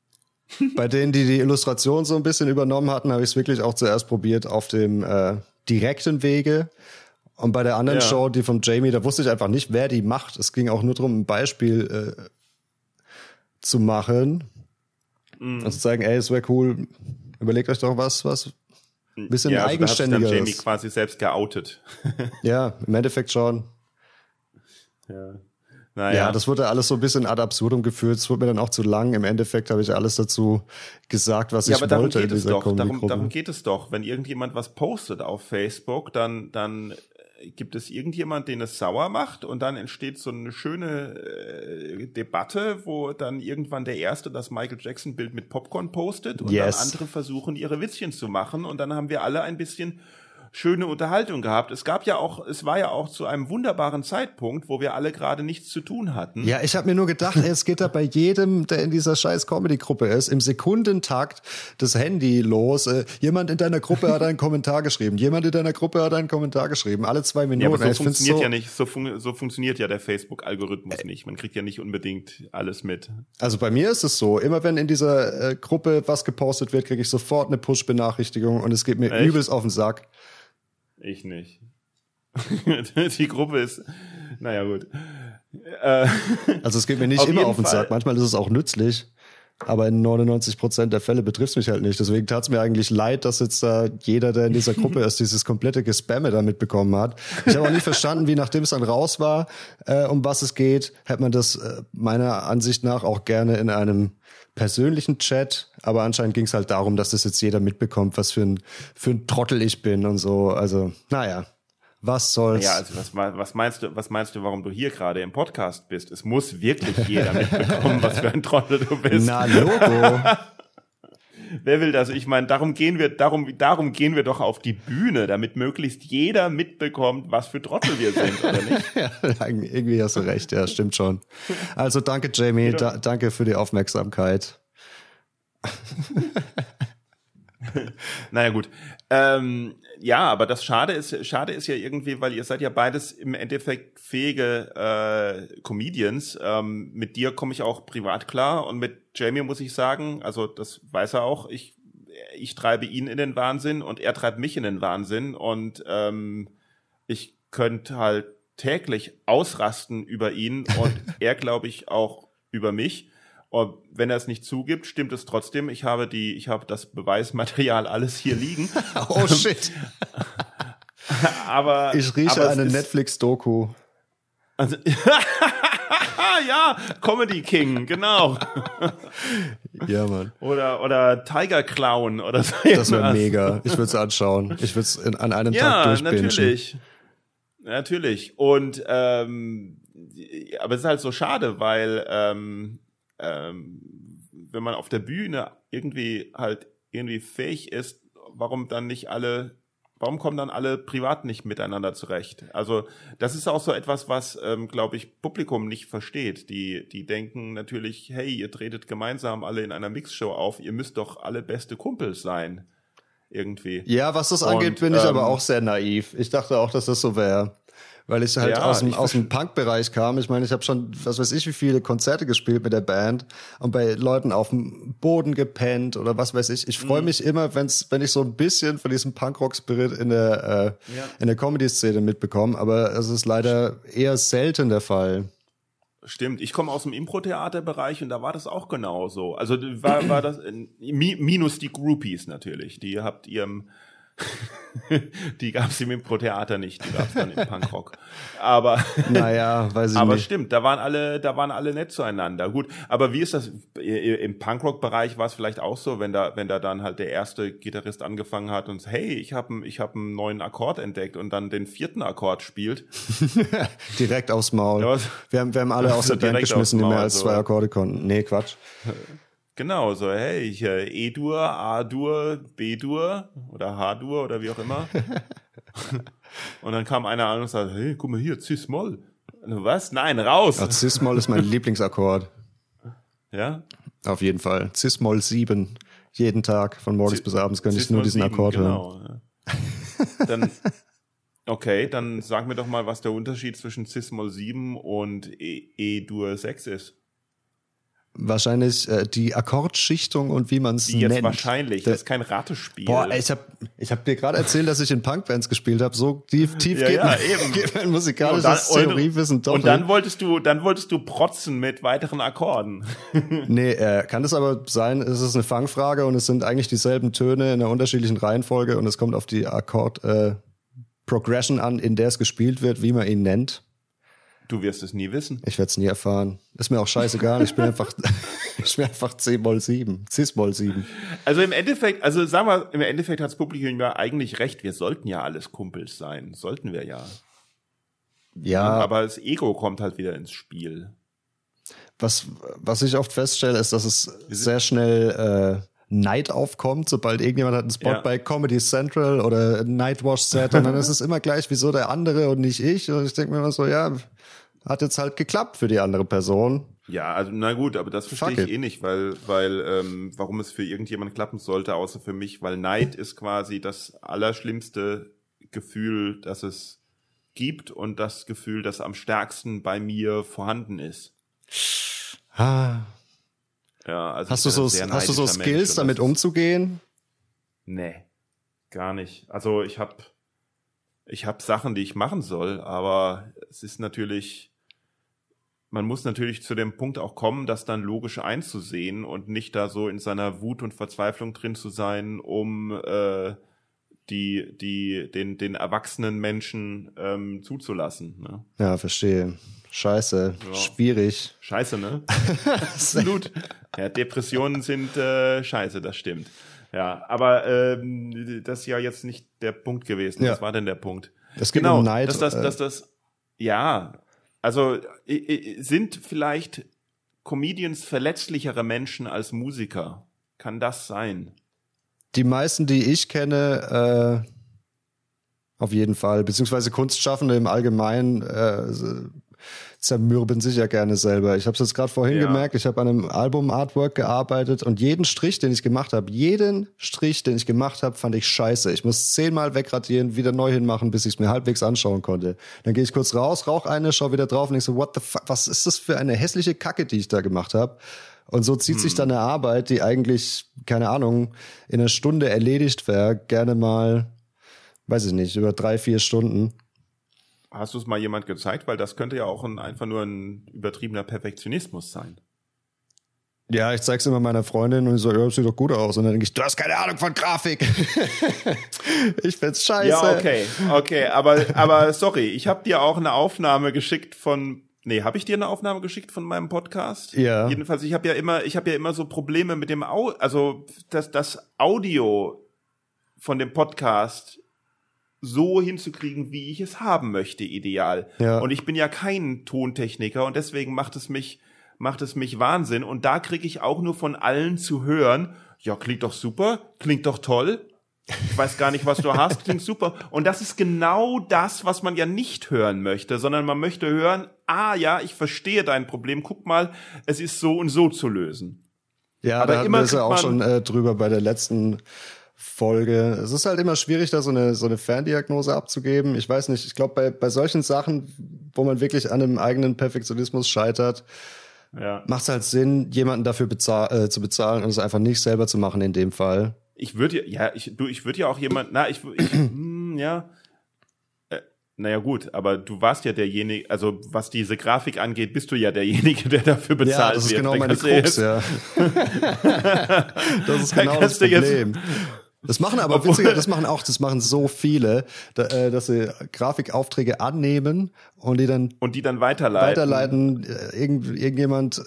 Bei denen, die die Illustration so ein bisschen übernommen hatten, habe ich es wirklich auch zuerst probiert auf dem äh, direkten Wege. Und bei der anderen Ja. Show, die von Jamie, da wusste ich einfach nicht, wer die macht. Es ging auch nur darum, ein Beispiel äh, zu machen. Mhm. Und zu sagen, ey, es wäre cool, überlegt euch doch was, was ein bisschen ja, also da sich dann Jamie quasi selbst geoutet. Ja, im Endeffekt schon. ja. Ja, Naja. das wurde alles so ein bisschen ad absurdum geführt. Es wurde mir dann auch zu lang. Im Endeffekt habe ich alles dazu gesagt, was Ja, ich aber darum wollte in geht es dieser doch. Darum, darum geht es doch. Wenn irgendjemand was postet auf Facebook, dann, dann gibt es irgendjemand, den es sauer macht und dann entsteht so eine schöne äh, Debatte, wo dann irgendwann der Erste das Michael Jackson Bild mit Popcorn postet und Yes. dann andere versuchen, ihre Witzchen zu machen und dann haben wir alle ein bisschen schöne Unterhaltung gehabt. Es gab ja auch, es war ja auch zu einem wunderbaren Zeitpunkt, wo wir alle gerade nichts zu tun hatten. Ja, ich habe mir nur gedacht, es geht da bei jedem, der in dieser scheiß Comedy-Gruppe ist, im Sekundentakt das Handy los. Äh, jemand in deiner Gruppe hat einen Kommentar geschrieben. Jemand in deiner Gruppe hat einen Kommentar geschrieben. Alle zwei Minuten. Ja, aber so ich funktioniert so, ja nicht, so, fun so funktioniert ja der Facebook-Algorithmus nicht. Man kriegt ja nicht unbedingt alles mit. Also bei mir ist es so, immer wenn in dieser äh, Gruppe was gepostet wird, kriege ich sofort eine Push-Benachrichtigung und es geht mir Echt? übelst auf den Sack. Ich nicht. Die Gruppe ist, naja gut. Äh, Also es geht mir nicht Auf immer auf den. Sack. Manchmal ist es auch nützlich. Aber in 99 Prozent der Fälle betrifft es mich halt nicht. Deswegen tat es mir eigentlich leid, dass jetzt da jeder, der in dieser Gruppe ist, dieses komplette Gespamme da mitbekommen hat. Ich habe auch nicht verstanden, wie nachdem es dann raus war, äh, um was es geht, hätte man das äh, meiner Ansicht nach auch gerne in einem persönlichen Chat. Aber anscheinend ging es halt darum, dass das jetzt jeder mitbekommt, was für ein, für ein Trottel ich bin und so. Also, naja, was soll's. ja, also was, was meinst du, was meinst du, warum du hier gerade im Podcast bist? Es muss wirklich jeder mitbekommen, was für ein Trottel du bist. Na, Logo. Wer will das? Ich meine, darum gehen wir, darum, darum gehen wir doch auf die Bühne, damit möglichst jeder mitbekommt, was für Trottel wir sind, oder nicht? Ja, irgendwie hast du recht, ja, stimmt schon. Also danke, Jamie, da, danke für die Aufmerksamkeit. Naja, gut. Ähm, ja, aber das Schade ist, schade ist ja irgendwie, weil ihr seid ja beides im Endeffekt fähige äh, Comedians. Ähm, mit dir komme ich auch privat klar und mit Jamie muss ich sagen, also das weiß er auch, ich, ich treibe ihn in den Wahnsinn und er treibt mich in den Wahnsinn und ähm, ich könnte halt täglich ausrasten über ihn und er, glaube ich, auch über mich. Und wenn er es nicht zugibt, stimmt es trotzdem. Ich habe die, ich habe das Beweismaterial alles hier liegen. Oh shit. Aber Ich rieche aber eine Netflix-Doku. Also, ja, Comedy King, genau. Ja, Mann. Oder oder Tiger Clown oder so. Das wäre mega. Ich würde es anschauen. Ich würde es an einem Ja, Tag durchbingen. natürlich. Natürlich. Und ähm, aber es ist halt so schade, weil ähm, ähm, wenn man auf der Bühne irgendwie halt irgendwie fähig ist, warum dann nicht alle warum kommen dann alle privat nicht miteinander zurecht? Also das ist auch so etwas, was, ähm, glaube ich, Publikum nicht versteht. Die, die denken natürlich, hey, ihr tretet gemeinsam alle in einer Mixshow auf, ihr müsst doch alle beste Kumpels sein. Irgendwie. Ja, was das angeht, Und, bin ich ähm, aber auch sehr naiv. Ich dachte auch, dass das so wäre. Weil ich halt Ja, aus dem, aus dem Punk-Bereich kam. Ich meine, ich habe schon, was weiß ich, wie viele Konzerte gespielt mit der Band und bei Leuten auf dem Boden gepennt oder was weiß ich. Ich Mhm. freue mich immer, wenn's, wenn ich so ein bisschen von diesem Punkrock-Spirit in der, äh, Ja. in der Comedy-Szene mitbekomme. Aber es ist leider eher selten der Fall. Stimmt, ich komme aus dem Impro-Theater-Bereich und da war das auch genauso. Also war, war das äh, mi- minus die Groupies natürlich. Die habt ihr im die gab es im Impro-Theater nicht, die gab es dann im Punkrock. Aber Naja, weiß ich aber nicht. stimmt, da waren alle, da waren alle nett zueinander. Gut, aber wie ist das im Punkrock-Bereich? War es vielleicht auch so, wenn da, wenn da dann halt der erste Gitarrist angefangen hat und hey, ich habe ich hab einen neuen Akkord entdeckt und dann den vierten Akkord spielt. Direkt aufs Maul. Ja, wir, haben, wir haben alle aus der Band geschmissen, die mehr als zwei Akkorde konnten. Nee, Quatsch. Genau, so, hey, hier E-Dur, A-Dur, B-Dur oder H-Dur oder wie auch immer. und dann kam einer an und sagte, hey, guck mal hier, Cis-Moll. Was? Nein, raus! Ja, Cis-Moll ist mein Lieblingsakkord. Ja? Auf jeden Fall. Cis-Moll 7. Jeden Tag von morgens Cis- bis abends könnte ich nur diesen 7, Akkord hören. genau, ja. Dann, okay, dann sag mir doch mal, was der Unterschied zwischen Cis-Moll 7 und E- E-Dur 6 ist. Wahrscheinlich äh, die Akkordschichtung und wie man es Die jetzt nennt. wahrscheinlich, das ist kein Ratespiel. Boah, ich habe ich hab dir gerade erzählt, dass ich in Punkbands gespielt habe. So tief, tief Ja, geht, ja, mein, eben. geht mein und musikalisches dann, Theoriewissen doch und dann wolltest du, dann wolltest du protzen mit weiteren Akkorden. Nee, äh, kann es aber sein, es ist eine Fangfrage und es sind eigentlich dieselben Töne in einer unterschiedlichen Reihenfolge und es kommt auf die Akkord äh, Progression an, in der es gespielt wird, wie man ihn nennt. Du wirst es nie wissen. Ich werde es nie erfahren. Ist mir auch scheißegal. Ich bin einfach, ich bin einfach C-Moll 7, Cis-Moll 7. Also im Endeffekt, also sagen wir, im Endeffekt hat das Publikum ja eigentlich recht. Wir sollten ja alles Kumpels sein. Sollten wir ja. Ja, Aber das Ego kommt halt wieder ins Spiel. was, was ich oft feststelle, ist, dass es sehr schnell äh, Neid aufkommt, sobald irgendjemand hat einen Spot Ja. bei Comedy Central oder Nightwash Set und dann ist es immer gleich, wieso der andere und nicht ich. Und ich denke mir immer so, ja, hat jetzt halt geklappt für die andere Person. Ja, also na gut, aber das verstehe Fuck ich it. eh nicht, weil, weil, ähm, warum es für irgendjemand klappen sollte, außer für mich, weil Neid ist quasi das allerschlimmste Gefühl, das es gibt und das Gefühl, das am stärksten bei mir vorhanden ist. Ah, Ja, also Hast du so, hast du so Mensch Skills, und damit umzugehen? Nee, gar nicht. Also ich habe ich hab Sachen, die ich machen soll, aber es ist natürlich, man muss natürlich zu dem Punkt auch kommen, das dann logisch einzusehen und nicht da so in seiner Wut und Verzweiflung drin zu sein, um äh, die, die, den, den erwachsenen Menschen ähm, zuzulassen. Ne? Ja, verstehe. Scheiße, Ja. schwierig. Scheiße, ne? Absolut. Ja, Depressionen sind äh, scheiße, das stimmt. Ja, aber ähm, das ist ja jetzt nicht der Punkt gewesen. Ja. Was war denn der Punkt? Geht genau, um Neid. dass das, äh, dass das, ja, also sind vielleicht Comedians verletzlichere Menschen als Musiker? Kann das sein? Die meisten, die ich kenne, äh, auf jeden Fall, beziehungsweise Kunstschaffende im Allgemeinen äh, zermürben sich ja gerne selber. Ich habe es jetzt gerade vorhin Ja. gemerkt, ich habe an einem Album-Artwork gearbeitet und jeden Strich, den ich gemacht habe, jeden Strich, den ich gemacht habe, fand ich scheiße. Ich muss zehnmal wegradieren, wieder neu hinmachen, bis ich es mir halbwegs anschauen konnte. Dann gehe ich kurz raus, rauch eine, schau wieder drauf und ich so, what the fuck, was ist das für eine hässliche Kacke, die ich da gemacht habe? Und so zieht sich dann eine Arbeit, die eigentlich, keine Ahnung, in einer Stunde erledigt wäre, gerne mal, weiß ich nicht, über drei, vier Stunden. Hast du es mal jemand gezeigt? Weil das könnte ja auch ein, einfach nur ein übertriebener Perfektionismus sein. Ja, ich zeig's immer meiner Freundin und ich so, ja, das sieht doch gut aus. Und dann denke ich, du hast keine Ahnung von Grafik. ich find's scheiße. Ja, okay, okay, aber, aber sorry, ich habe dir auch eine Aufnahme geschickt von, nee, habe ich dir eine Aufnahme geschickt von meinem Podcast? Ja. Jedenfalls, ich habe ja immer, ich habe ja immer so Probleme mit dem, Au also das, das Audio von dem Podcast so hinzukriegen, wie ich es haben möchte, ideal. Ja. Und ich bin ja kein Tontechniker und deswegen macht es mich, macht es mich Wahnsinn. Und da kriege ich auch nur von allen zu hören, ja, klingt doch super, klingt doch toll. ich weiß gar nicht, was du hast, klingt super. Und das ist genau das, was man ja nicht hören möchte, sondern man möchte hören, ah ja, ich verstehe dein Problem, guck mal, es ist so und so zu lösen. Ja, Aber da immer wir ja auch schon äh, drüber bei der letzten Folge. Es ist halt immer schwierig, da so eine, so eine Ferndiagnose abzugeben. Ich weiß nicht, ich glaube, bei, bei solchen Sachen, wo man wirklich an einem eigenen Perfektionismus scheitert, ja. macht es halt Sinn, jemanden dafür bezahl äh, zu bezahlen und es einfach nicht selber zu machen in dem Fall ich würde ja, ich, du, ich würde ja auch jemand, na, ich, ich hm, ja, äh, naja gut, aber du warst ja derjenige, also was diese Grafik angeht, bist du ja derjenige, der dafür bezahlt wird. Ja, das ist genau meine Krux, ja. das ist genau das Problem. Das machen aber witziger, das machen auch, das machen so viele, da, äh, dass sie Grafikaufträge annehmen und die dann und die dann weiterleiten. Weiterleiten. Äh, irgend, irgendjemand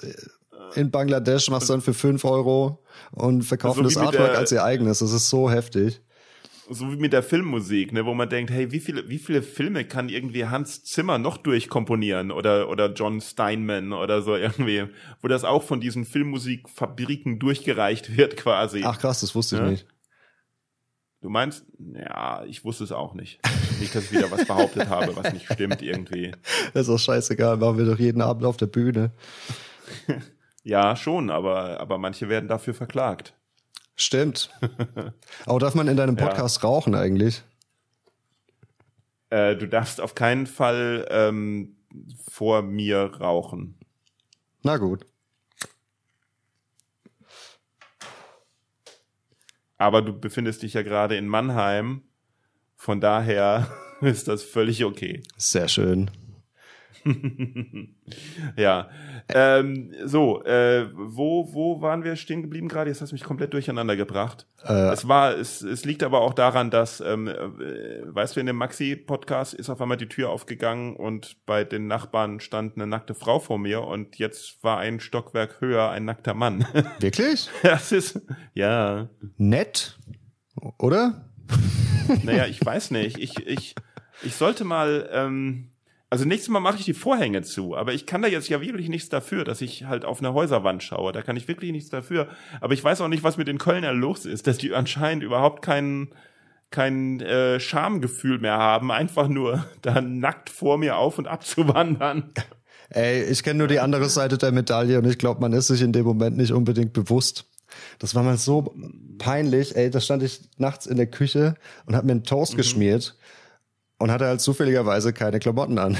in Bangladesch macht es dann für fünf Euro und verkaufen so das Artwork der, als ihr eigenes. Das ist so heftig. So wie mit der Filmmusik, ne, wo man denkt, hey, wie viele, wie viele Filme kann irgendwie Hans Zimmer noch durchkomponieren oder, oder John Steinman oder so irgendwie, wo das auch von diesen Filmmusikfabriken durchgereicht wird quasi. Ach krass, das wusste ich ja? nicht. Du meinst, ja, ich wusste es auch nicht. Nicht, dass ich wieder was behauptet habe, was nicht stimmt irgendwie. Das ist auch scheißegal, machen wir doch jeden Abend auf der Bühne. Ja, schon, aber, aber manche werden dafür verklagt. Stimmt. aber darf man in deinem Podcast ja. rauchen eigentlich? Äh, du darfst auf keinen Fall ähm, vor mir rauchen. Na gut. Aber du befindest dich ja gerade in Mannheim. Von daher ist das völlig okay. Sehr schön. ja. Ähm, so, äh, wo, wo waren wir stehen geblieben gerade? Jetzt hast du mich komplett durcheinander gebracht. Äh, es war, es, es liegt aber auch daran, dass, ähm, äh, weißt du, in dem Maxi-Podcast ist auf einmal die Tür aufgegangen und bei den Nachbarn stand eine nackte Frau vor mir und jetzt war ein Stockwerk höher ein nackter Mann. Wirklich? das ist, ja. Nett, oder? naja, ich weiß nicht. Ich, ich, ich sollte mal, ähm, also nächstes Mal mache ich die Vorhänge zu, aber ich kann da jetzt ja wirklich nichts dafür, dass ich halt auf eine Häuserwand schaue. Da kann ich wirklich nichts dafür. Aber ich weiß auch nicht, was mit den Kölner los ist, dass die anscheinend überhaupt kein kein äh, Schamgefühl mehr haben, einfach nur da nackt vor mir auf und ab zu wandern. Ey, ich kenne nur die andere Seite der Medaille und ich glaube, man ist sich in dem Moment nicht unbedingt bewusst. Das war mal so peinlich. Ey, da stand ich nachts in der Küche und habe mir einen Toast mhm. geschmiert und hatte halt zufälligerweise keine Klamotten an.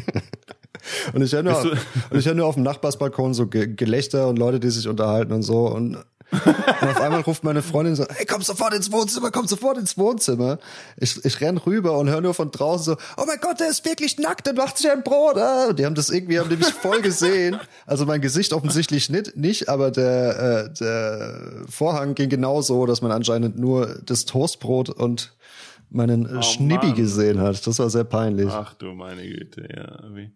und ich höre nur, und ich hör nur auf dem Nachbarsbalkon so Gelächter und Leute, die sich unterhalten und so. Und, und auf einmal ruft meine Freundin so, hey, komm sofort ins Wohnzimmer, komm sofort ins Wohnzimmer. Ich, ich renn rüber und höre nur von draußen so, oh mein Gott, der ist wirklich nackt und macht sich ein Brot. Ah. Und die haben das irgendwie, haben die mich voll gesehen. Also mein Gesicht offensichtlich nicht, nicht aber der, äh, der Vorhang ging genauso, dass man anscheinend nur das Toastbrot und meinen äh, oh, Schnippi Mann. gesehen hat. Das war sehr peinlich. Ach du meine Güte, ja. Wie.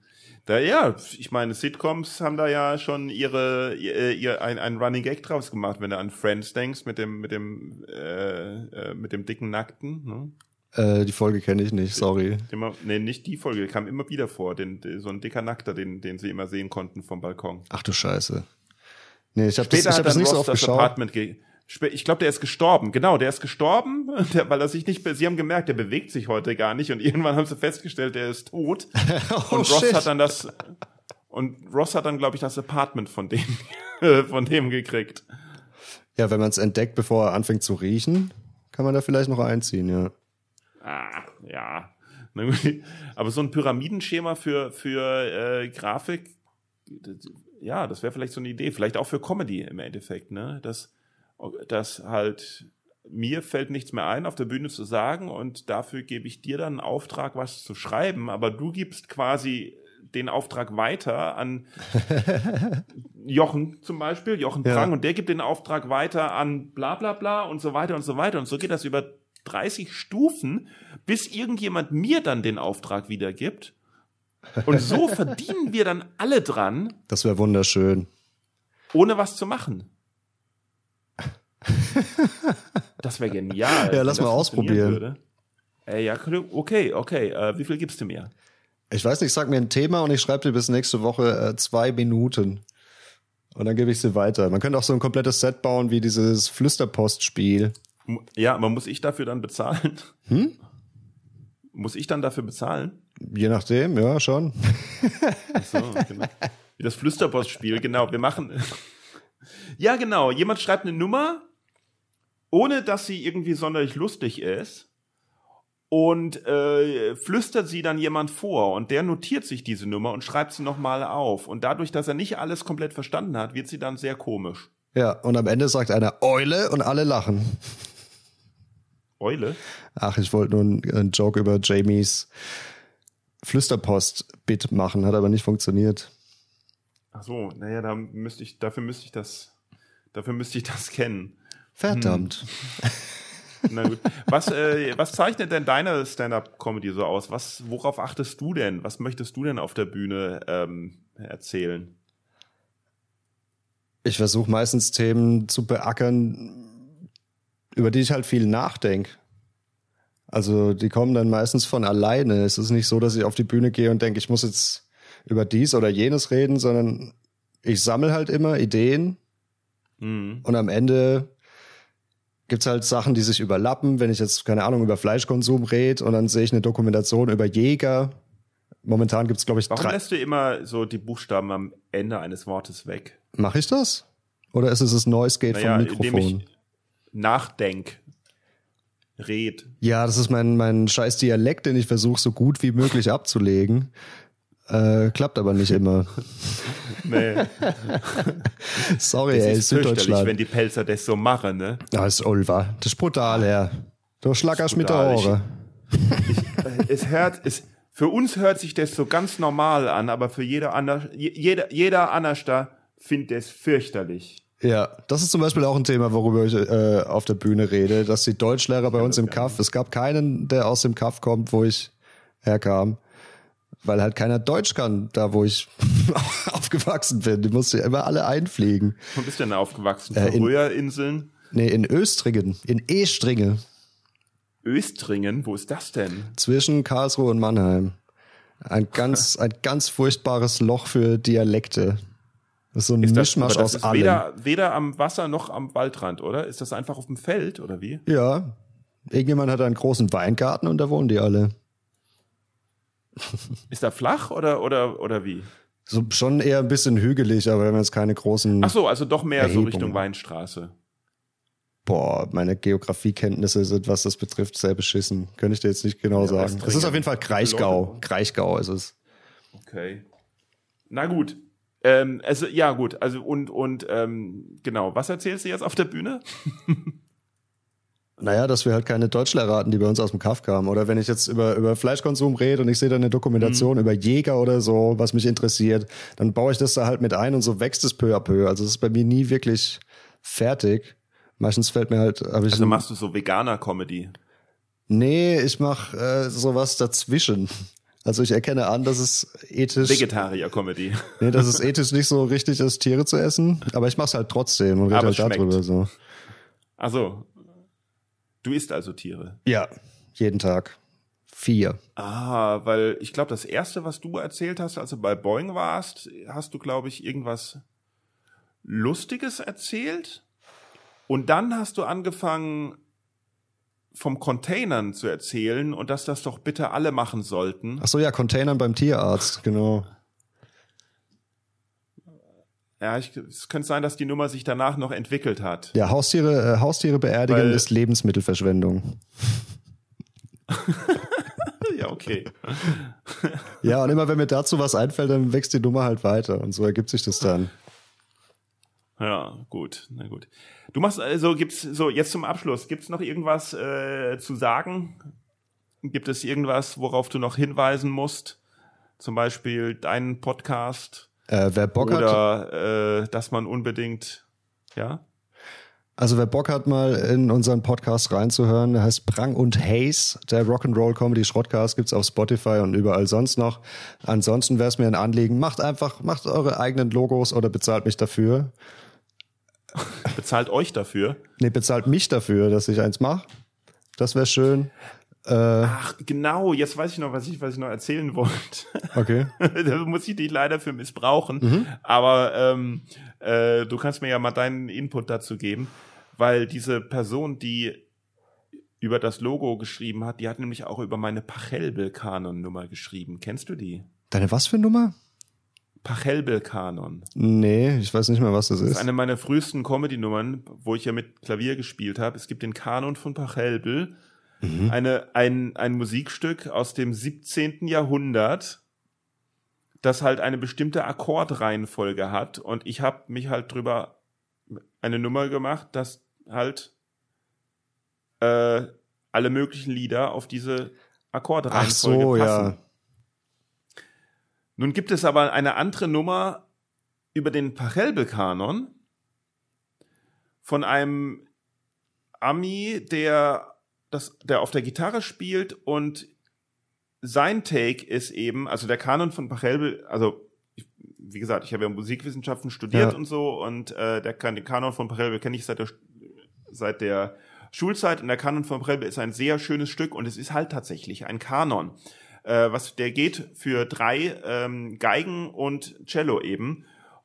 Da, ja, ich meine, Sitcoms haben da ja schon ihre, ihr, ihr ein, ein Running Gag draus gemacht, wenn du an Friends denkst mit dem, mit dem, äh, äh, mit dem dicken Nackten. Ne? Äh, die Folge kenne ich nicht, sorry. Immer, nee, nicht die Folge, kam immer wieder vor, den, so ein dicker Nackter, den, den sie immer sehen konnten vom Balkon. Ach du Scheiße. Nee, ich habe das, ich hab das nicht so oft geschaut. Apartment ich glaube, der ist gestorben. Genau, der ist gestorben, der, weil er sich nicht, sie haben gemerkt, der bewegt sich heute gar nicht und irgendwann haben sie festgestellt, der ist tot. oh, und Ross shit. hat dann das, und Ross hat dann, glaube ich, das Apartment von dem, von dem gekriegt. Ja, wenn man es entdeckt, bevor er anfängt zu riechen, kann man da vielleicht noch einziehen, ja. Ah, ja. Aber so ein Pyramidenschema für, für äh, Grafik, ja, das wäre vielleicht so eine Idee. Vielleicht auch für Comedy im Endeffekt, ne? Das, dass halt mir fällt nichts mehr ein, auf der Bühne zu sagen und dafür gebe ich dir dann einen Auftrag, was zu schreiben, aber du gibst quasi den Auftrag weiter an Jochen zum Beispiel, Jochen Prang, ja. und der gibt den Auftrag weiter an bla bla bla und so weiter und so weiter. Und so geht das über 30 Stufen, bis irgendjemand mir dann den Auftrag wiedergibt. Und so verdienen wir dann alle dran. Das wäre wunderschön. Ohne was zu machen. das wäre genial. Ja, lass mal ausprobieren. Äh, ja, okay, okay. Äh, wie viel gibst du mir? Ich weiß nicht, sag mir ein Thema und ich schreibe dir bis nächste Woche äh, zwei Minuten. Und dann gebe ich sie weiter. Man könnte auch so ein komplettes Set bauen wie dieses Flüsterpost-Spiel. Ja, aber muss ich dafür dann bezahlen? Hm? Muss ich dann dafür bezahlen? Je nachdem, ja, schon. Ach so, genau. Wie das Flüsterpost-Spiel, genau. Wir machen. ja, genau. Jemand schreibt eine Nummer, ohne dass sie irgendwie sonderlich lustig ist. Und äh, flüstert sie dann jemand vor und der notiert sich diese Nummer und schreibt sie nochmal auf. Und dadurch, dass er nicht alles komplett verstanden hat, wird sie dann sehr komisch. Ja, und am Ende sagt einer Eule und alle lachen. Eule? Ach, ich wollte nur einen, einen Joke über Jamies Flüsterpost-Bit machen, hat aber nicht funktioniert. Ach so, naja, da müsste ich, dafür müsste ich das, dafür müsste ich das kennen. Verdammt. Hm. Na gut. Was, äh, was zeichnet denn deine Stand-up-Comedy so aus? Was, worauf achtest du denn? Was möchtest du denn auf der Bühne ähm, erzählen? Ich versuche meistens Themen zu beackern, über die ich halt viel nachdenke. Also die kommen dann meistens von alleine. Es ist nicht so, dass ich auf die Bühne gehe und denke, ich muss jetzt über dies oder jenes reden, sondern ich sammle halt immer Ideen mhm. und am Ende gibt's halt Sachen, die sich überlappen. Wenn ich jetzt, keine Ahnung, über Fleischkonsum rede und dann sehe ich eine Dokumentation über Jäger. Momentan gibt's glaube ich, Warum drei lässt du immer so die Buchstaben am Ende eines Wortes weg? Mache ich das? Oder ist es das Noise Gate naja, vom Mikrofon? nachdenk, red. Ja, das ist mein, mein scheiß Dialekt, den ich versuche so gut wie möglich abzulegen. Äh, klappt aber nicht immer. nee. Sorry, das ey, ist Süddeutschland. wenn die Pelzer das so machen, ne? Das ist Ulva. Das ist brutal, ja. Du schlackerst mit der Ohren. Ich, äh, es hört, es, für uns hört sich das so ganz normal an, aber für jeder anders, jeder, jeder anders da findet es fürchterlich. Ja, das ist zum Beispiel auch ein Thema, worüber ich äh, auf der Bühne rede, dass die Deutschlehrer bei uns im Kaff, es gab keinen, der aus dem Kaff kommt, wo ich herkam, weil halt keiner Deutsch kann, da wo ich aufgewachsen bin. Die musste ja immer alle einfliegen. Wo bist du denn aufgewachsen? Äh, in, Röhrinseln? Nee, in Östringen, in Estringe. Östringen? Wo ist das denn? Zwischen Karlsruhe und Mannheim. Ein ganz, ein ganz furchtbares Loch für Dialekte. Das ist so ein ist Mischmasch das, aus allem. Weder, weder am Wasser noch am Waldrand, oder? Ist das einfach auf dem Feld, oder wie? Ja. Irgendjemand hat einen großen Weingarten und da wohnen die alle. Ist da flach oder, oder, oder wie? So, schon eher ein bisschen hügelig, aber wenn man jetzt keine großen. Ach so, also doch mehr Erhebungen. so Richtung Weinstraße. Boah, meine Geografiekenntnisse sind, was das betrifft, sehr beschissen. Könnte ich dir jetzt nicht genau ja, sagen. Es ist auf jeden Fall Kraichgau. Kraichgau ist es. Okay. Na gut, ähm, also ja gut, also und und ähm, genau, was erzählst du jetzt auf der Bühne? Naja, dass wir halt keine Deutschlehrer hatten, die bei uns aus dem Kaff kamen. Oder wenn ich jetzt über, über Fleischkonsum rede und ich sehe da eine Dokumentation mhm. über Jäger oder so, was mich interessiert, dann baue ich das da halt mit ein und so wächst es peu à peu. Also es ist bei mir nie wirklich fertig. Meistens fällt mir halt. Hab ich also machst du so Veganer-Comedy? Nee, ich mach äh, sowas dazwischen. Also ich erkenne an, dass es ethisch. Vegetarier-Comedy. Nee, dass es ethisch nicht so richtig ist, Tiere zu essen. Aber ich mach's halt trotzdem und rede halt darüber so. Also, du isst also Tiere? Ja, jeden Tag. Vier. Ah, weil ich glaube, das erste, was du erzählt hast, als du bei Boeing warst, hast du, glaube ich, irgendwas Lustiges erzählt. Und dann hast du angefangen, vom Containern zu erzählen und dass das doch bitte alle machen sollten. Ach so, ja, Containern beim Tierarzt, genau. Ja, ich, es könnte sein, dass die Nummer sich danach noch entwickelt hat. Ja, Haustiere, äh, Haustiere beerdigen Weil, ist Lebensmittelverschwendung. ja, okay. ja, und immer wenn mir dazu was einfällt, dann wächst die Nummer halt weiter und so ergibt sich das dann. Ja, gut, na gut. Du machst also gibt's so jetzt zum Abschluss gibt's noch irgendwas äh, zu sagen? Gibt es irgendwas, worauf du noch hinweisen musst? Zum Beispiel deinen Podcast äh, wer Bock oder hat, äh, dass man unbedingt ja. Also wer Bock hat, mal in unseren Podcast reinzuhören, der heißt Prang und Haze, der Rock'n'Roll Comedy Schrottcast gibt's auf Spotify und überall sonst noch. Ansonsten wäre es mir ein Anliegen, macht einfach, macht eure eigenen Logos oder bezahlt mich dafür. Bezahlt euch dafür? Nee, bezahlt mich dafür, dass ich eins mache. Das wäre schön. Äh, Ach, genau, jetzt weiß ich noch, was ich, was ich noch erzählen wollte. Okay. da muss ich dich leider für missbrauchen. Mhm. Aber ähm, äh, du kannst mir ja mal deinen Input dazu geben, weil diese Person, die über das Logo geschrieben hat, die hat nämlich auch über meine Pachelbel-Kanon-Nummer geschrieben. Kennst du die? Deine was für Nummer? Pachelbel-Kanon. Nee, ich weiß nicht mehr, was das ist. Das ist eine meiner frühesten Comedy-Nummern, wo ich ja mit Klavier gespielt habe. Es gibt den Kanon von Pachelbel, mhm. eine, ein, ein Musikstück aus dem 17. Jahrhundert, das halt eine bestimmte Akkordreihenfolge hat. Und ich habe mich halt drüber eine Nummer gemacht, dass halt äh, alle möglichen Lieder auf diese Akkordreihenfolge so, passen. Ja. Nun gibt es aber eine andere Nummer über den Pachelbel-Kanon von einem Ami, der das, der auf der Gitarre spielt und sein Take ist eben, also der Kanon von Pachelbel, also ich, wie gesagt, ich habe ja Musikwissenschaften studiert ja. und so und äh, der den Kanon von Pachelbel kenne ich seit der seit der Schulzeit und der Kanon von Pachelbel ist ein sehr schönes Stück und es ist halt tatsächlich ein Kanon. Äh, was der geht für drei ähm, Geigen und Cello eben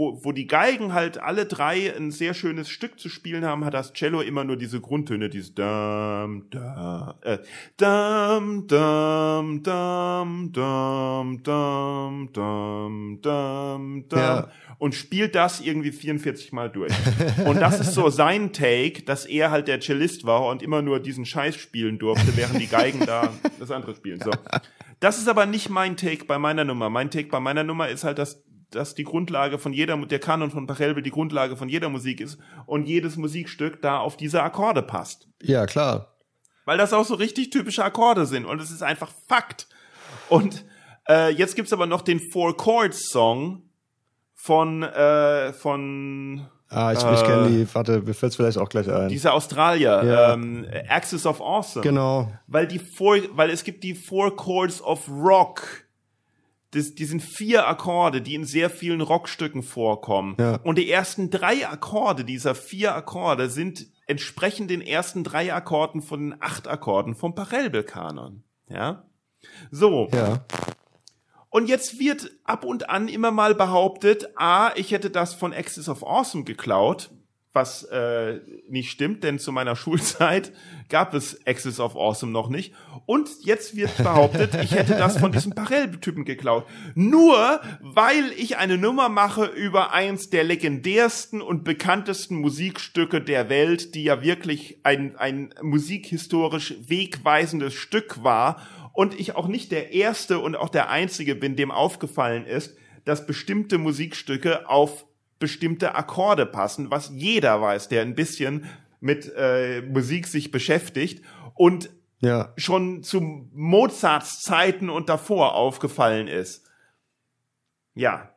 wo, wo die Geigen halt alle drei ein sehr schönes Stück zu spielen haben, hat das Cello immer nur diese Grundtöne, dieses dam, da, äh, dam, dam, dam, dam, dam, dam, dam, dam, ja. und spielt das irgendwie 44 Mal durch. und das ist so sein Take, dass er halt der Cellist war und immer nur diesen Scheiß spielen durfte, während die Geigen da das andere spielen. So. Das ist aber nicht mein Take bei meiner Nummer. Mein Take bei meiner Nummer ist halt, dass dass die Grundlage von jeder, der Kanon von Pachelbel die Grundlage von jeder Musik ist und jedes Musikstück da auf diese Akkorde passt. Ja, klar. Weil das auch so richtig typische Akkorde sind und es ist einfach Fakt. Und äh, jetzt gibt's aber noch den Four Chords Song von äh, von Ah, ich, äh, ich kenne die, warte, mir fällt's vielleicht auch gleich ein. Diese Australier, ja. ähm, Axis of Awesome. Genau. Weil die Four, weil es gibt die Four Chords of Rock das, die sind vier Akkorde, die in sehr vielen Rockstücken vorkommen. Ja. Und die ersten drei Akkorde dieser vier Akkorde sind entsprechen den ersten drei Akkorden von den acht Akkorden vom Pachelbel-Kanon. Ja. So. Ja. Und jetzt wird ab und an immer mal behauptet, ah, ich hätte das von Axis of Awesome geklaut, was äh, nicht stimmt, denn zu meiner Schulzeit gab es Axis of Awesome noch nicht. Und jetzt wird behauptet, ich hätte das von diesem Parell-Typen geklaut. Nur weil ich eine Nummer mache über eins der legendärsten und bekanntesten Musikstücke der Welt, die ja wirklich ein, ein musikhistorisch wegweisendes Stück war und ich auch nicht der erste und auch der einzige bin, dem aufgefallen ist, dass bestimmte Musikstücke auf bestimmte Akkorde passen, was jeder weiß, der ein bisschen mit äh, Musik sich beschäftigt und ja. schon zu Mozarts Zeiten und davor aufgefallen ist. Ja.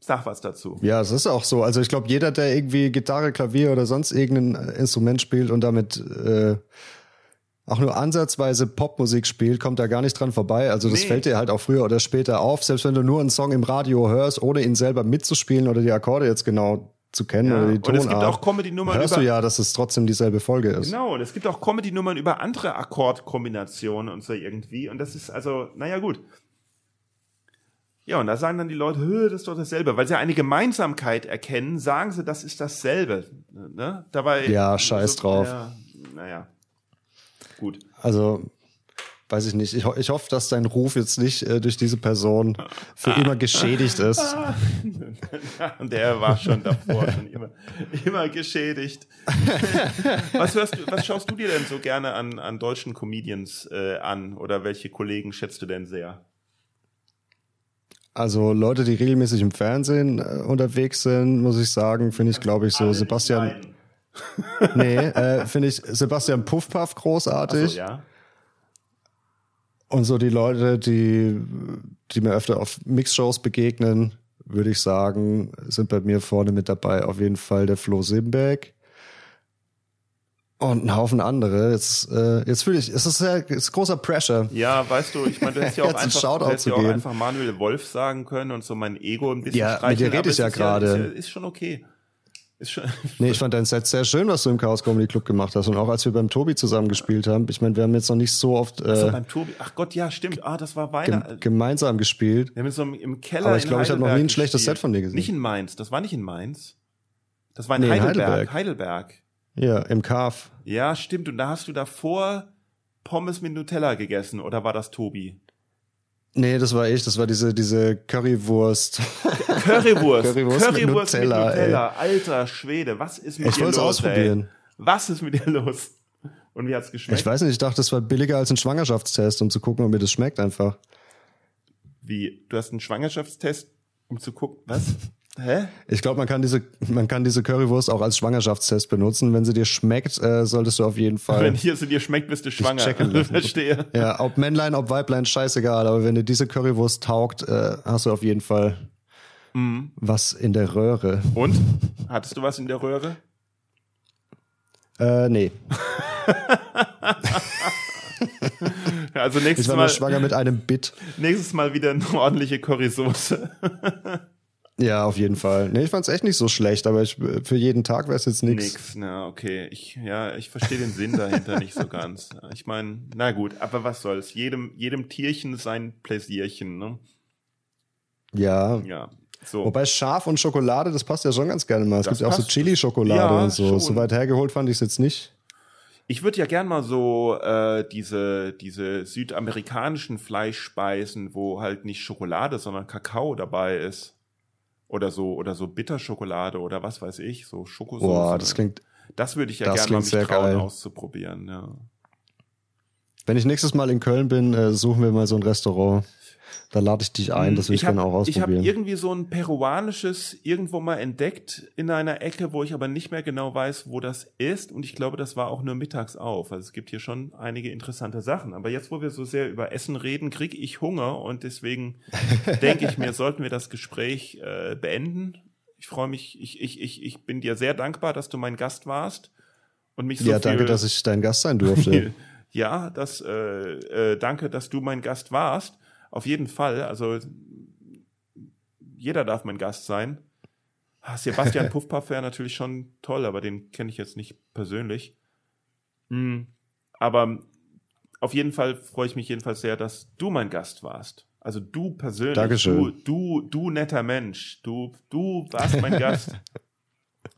Sag was dazu. Ja, es ist auch so. Also ich glaube, jeder, der irgendwie Gitarre, Klavier oder sonst irgendein Instrument spielt und damit äh, auch nur ansatzweise Popmusik spielt, kommt da gar nicht dran vorbei. Also das nee. fällt dir halt auch früher oder später auf, selbst wenn du nur einen Song im Radio hörst, ohne ihn selber mitzuspielen oder die Akkorde jetzt genau zu kennen ja. oder die Tonart. Und es gibt auch Comedy-Nummern Hörst du ja, dass es trotzdem dieselbe Folge ist. Genau, und es gibt auch Comedy-Nummern über andere Akkordkombinationen und so irgendwie. Und das ist also, naja gut. Ja, und da sagen dann die Leute, das ist doch dasselbe. Weil sie eine Gemeinsamkeit erkennen, sagen sie, das ist dasselbe. Ne? Dabei, ja, scheiß so, drauf. Naja, naja. Gut. Also, weiß ich nicht. Ich, ho ich hoffe, dass dein Ruf jetzt nicht äh, durch diese Person für immer geschädigt ist. Und der war schon davor schon immer, immer geschädigt. was, hörst du, was schaust du dir denn so gerne an, an deutschen Comedians äh, an? Oder welche Kollegen schätzt du denn sehr? Also Leute, die regelmäßig im Fernsehen äh, unterwegs sind, muss ich sagen, finde ich, glaube ich, so Alle Sebastian nee, äh, finde ich Sebastian Puffpaff großartig. So, ja. Und so die Leute, die, die mir öfter auf Mixshows begegnen, würde ich sagen, sind bei mir vorne mit dabei auf jeden Fall der Flo Simbeck. und ein Haufen andere. Jetzt, äh, jetzt fühle ich, es ist, sehr, es ist großer Pressure. Ja, weißt du, ich meine, du hättest ja auch, einfach, hättest ja auch einfach Manuel Wolf sagen können und so mein Ego ein bisschen Ja, mit dir rede ich ja gerade. Ist, ja, ist schon okay. Ist schon, Nee, ich fand dein Set sehr schön, was du im Chaos Comedy Club gemacht hast. Und auch als wir beim Tobi zusammen gespielt haben. Ich meine, wir haben jetzt noch nicht so oft also äh, beim Tobi, ach Gott, ja, stimmt. Ah, das war Weihnachten. gemeinsam gespielt. Wir haben so im, im Keller Aber ich glaube, ich habe noch nie ein schlechtes gespielt. Set von dir gesehen. Nicht in Mainz. Das war nicht in Mainz. Das war in Nee, Heidelberg. Heidelberg. Heidelberg. Ja, im Kaf. Ja, stimmt. Und da hast du davor Pommes mit Nutella gegessen. Oder war das Tobi? Nee, das war ich. Das war diese, diese Currywurst. Currywurst. Currywurst mit Nutella, ey. Alter Schwede, was ist mit Ich dir wollte los? es ausprobieren. Ey? Was ist mit dir los? Und wie hat's geschmeckt? Ich weiß nicht, ich dachte, das war billiger als ein Schwangerschaftstest, um zu gucken, ob mir das schmeckt einfach. Wie? Du hast einen Schwangerschaftstest, um zu gucken. Was? Hä? Ich glaube, man kann diese, man kann diese Currywurst auch als Schwangerschaftstest benutzen. Wenn sie dir schmeckt, äh, solltest du auf jeden Fall. Wenn hier so dir schmeckt, bist du schwanger. checken. Verstehe. Ja, ob Männlein, ob Weiblein, scheißegal. Aber wenn dir diese Currywurst taugt, äh, hast du auf jeden Fall Mhm. was in der Röhre. Und? Hattest du was in der Röhre? Äh, nee. Also nächstes Ich war Mal, schwanger mit einem Bit. nächstes Mal wieder eine ordentliche Currysoße. Ja, auf jeden Fall. Nee, ich fand's echt nicht so schlecht, aber ich, für jeden Tag wäre es jetzt nix. Nix, na okay. Ich, ja, ich verstehe den Sinn dahinter nicht so ganz. Ich meine, na gut, aber was soll's? Jedem, jedem Tierchen sein Pläsierchen, ne? Ja. Ja. So. Wobei Schaf und Schokolade, das passt ja schon ganz gerne mal. Es Das gibt ja auch so. Chili-Schokolade Ja, und so. schon. So weit hergeholt fand ich es jetzt nicht. Ich würde ja gern mal so äh, diese, diese südamerikanischen Fleischspeisen, wo halt nicht Schokolade, sondern Kakao dabei ist. Oder so, oder so Bitterschokolade oder was weiß ich, so Schokosoße. Boah, das klingt, das würde ich ja gerne mal mich trauen geil. auszuprobieren, ja. Wenn ich nächstes Mal in Köln bin, äh, suchen wir mal so ein Restaurant. Da lade ich dich ein, das will ich, hab- gerne auch Ich habe ausprobieren. irgendwie so ein peruanisches irgendwo mal entdeckt in einer Ecke, wo ich aber nicht mehr genau weiß, wo das ist. Und ich glaube, das war auch nur mittags auf. Also es gibt hier schon einige interessante Sachen. Aber jetzt, wo wir so sehr über Essen reden, kriege ich Hunger und deswegen denke ich mir, sollten wir das Gespräch äh, beenden. Ich freue mich, ich, ich, ich, ich bin dir sehr dankbar, dass du mein Gast warst und mich so ja, danke, dass ich dein Gast sein durfte. ja, das, äh, äh, danke, dass du mein Gast warst. Auf jeden Fall. Also jeder darf mein Gast sein. Ah, Sebastian Puffpaff wäre natürlich schon toll, aber den kenne ich jetzt nicht persönlich. Hm, aber auf jeden Fall freue ich mich jedenfalls sehr, dass du mein Gast warst. Also du persönlich, Dankeschön. du, du, du netter Mensch, du, du warst mein Gast.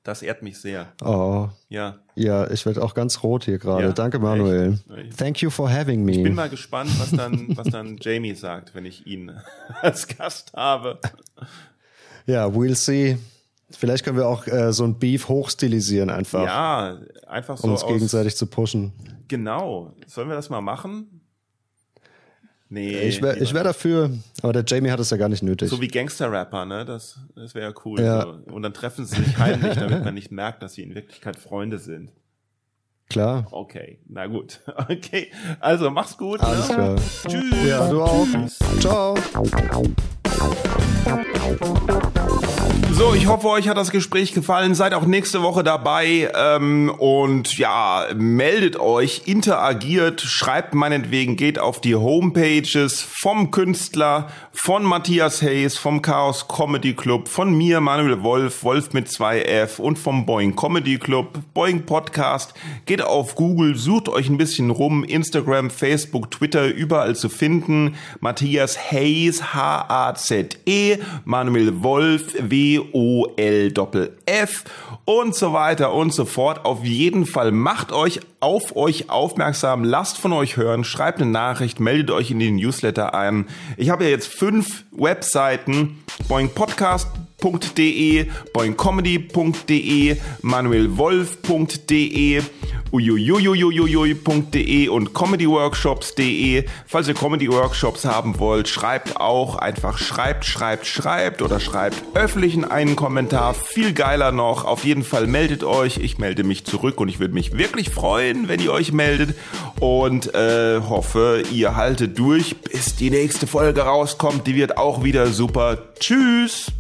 Das ehrt mich sehr. Oh, Ja. ja, ich werde auch ganz rot hier gerade. Ja? Danke, Manuel. Echt? Thank you for having me. Ich bin mal gespannt, was dann, was dann Jamie sagt, wenn ich ihn als Gast habe. ja, we'll see. Vielleicht können wir auch äh, so ein Beef hochstilisieren einfach, Ja, einfach so um uns gegenseitig zu pushen. Genau. Sollen wir das mal machen? Nee. Ich wäre ich wär dafür, aber der Jamie hat es ja gar nicht nötig. so wie Gangster-Rapper, ne? Das, das wäre ja cool. Ja. So. Und dann treffen sie sich heimlich, damit man nicht merkt, dass sie in Wirklichkeit Freunde sind. Klar, Okay, na gut. Okay, also mach's gut. alles ne? klar. Tschüss. Ja, du auch. Ciao. So, ich hoffe, euch hat das Gespräch gefallen. Seid auch nächste Woche dabei ähm, und ja, meldet euch, interagiert, schreibt meinetwegen, geht auf die Homepages vom Künstler, von Matthias Hayes, vom Chaos Comedy Club, von mir, Manuel Wolf, Wolf mit 2F und vom Boeing Comedy Club, Boeing Podcast. Geht auf Google, sucht euch ein bisschen rum, Instagram, Facebook, Twitter, überall zu finden. Matthias Hayes, H-A-Z-E, Manuel Wolf, W-O-L-F und so weiter und so fort. Auf jeden Fall macht euch auf euch aufmerksam, lasst von euch hören, schreibt eine Nachricht, meldet euch in den Newsletter ein. Ich habe ja jetzt fünf Webseiten, boingpodcast.de, boingcomedy.de, manuelwolf.de, uiuiuiuiui.de und comedyworkshops.de. Falls ihr Comedy-Workshops haben wollt, schreibt auch einfach schreibt, schreibt, schreibt oder schreibt öffentlich in einen Kommentar. Viel geiler noch. Auf jeden Fall meldet euch. Ich melde mich zurück und ich würde mich wirklich freuen, wenn ihr euch meldet und äh, hoffe, ihr haltet durch, bis die nächste Folge rauskommt. Die wird auch wieder super. Tschüss!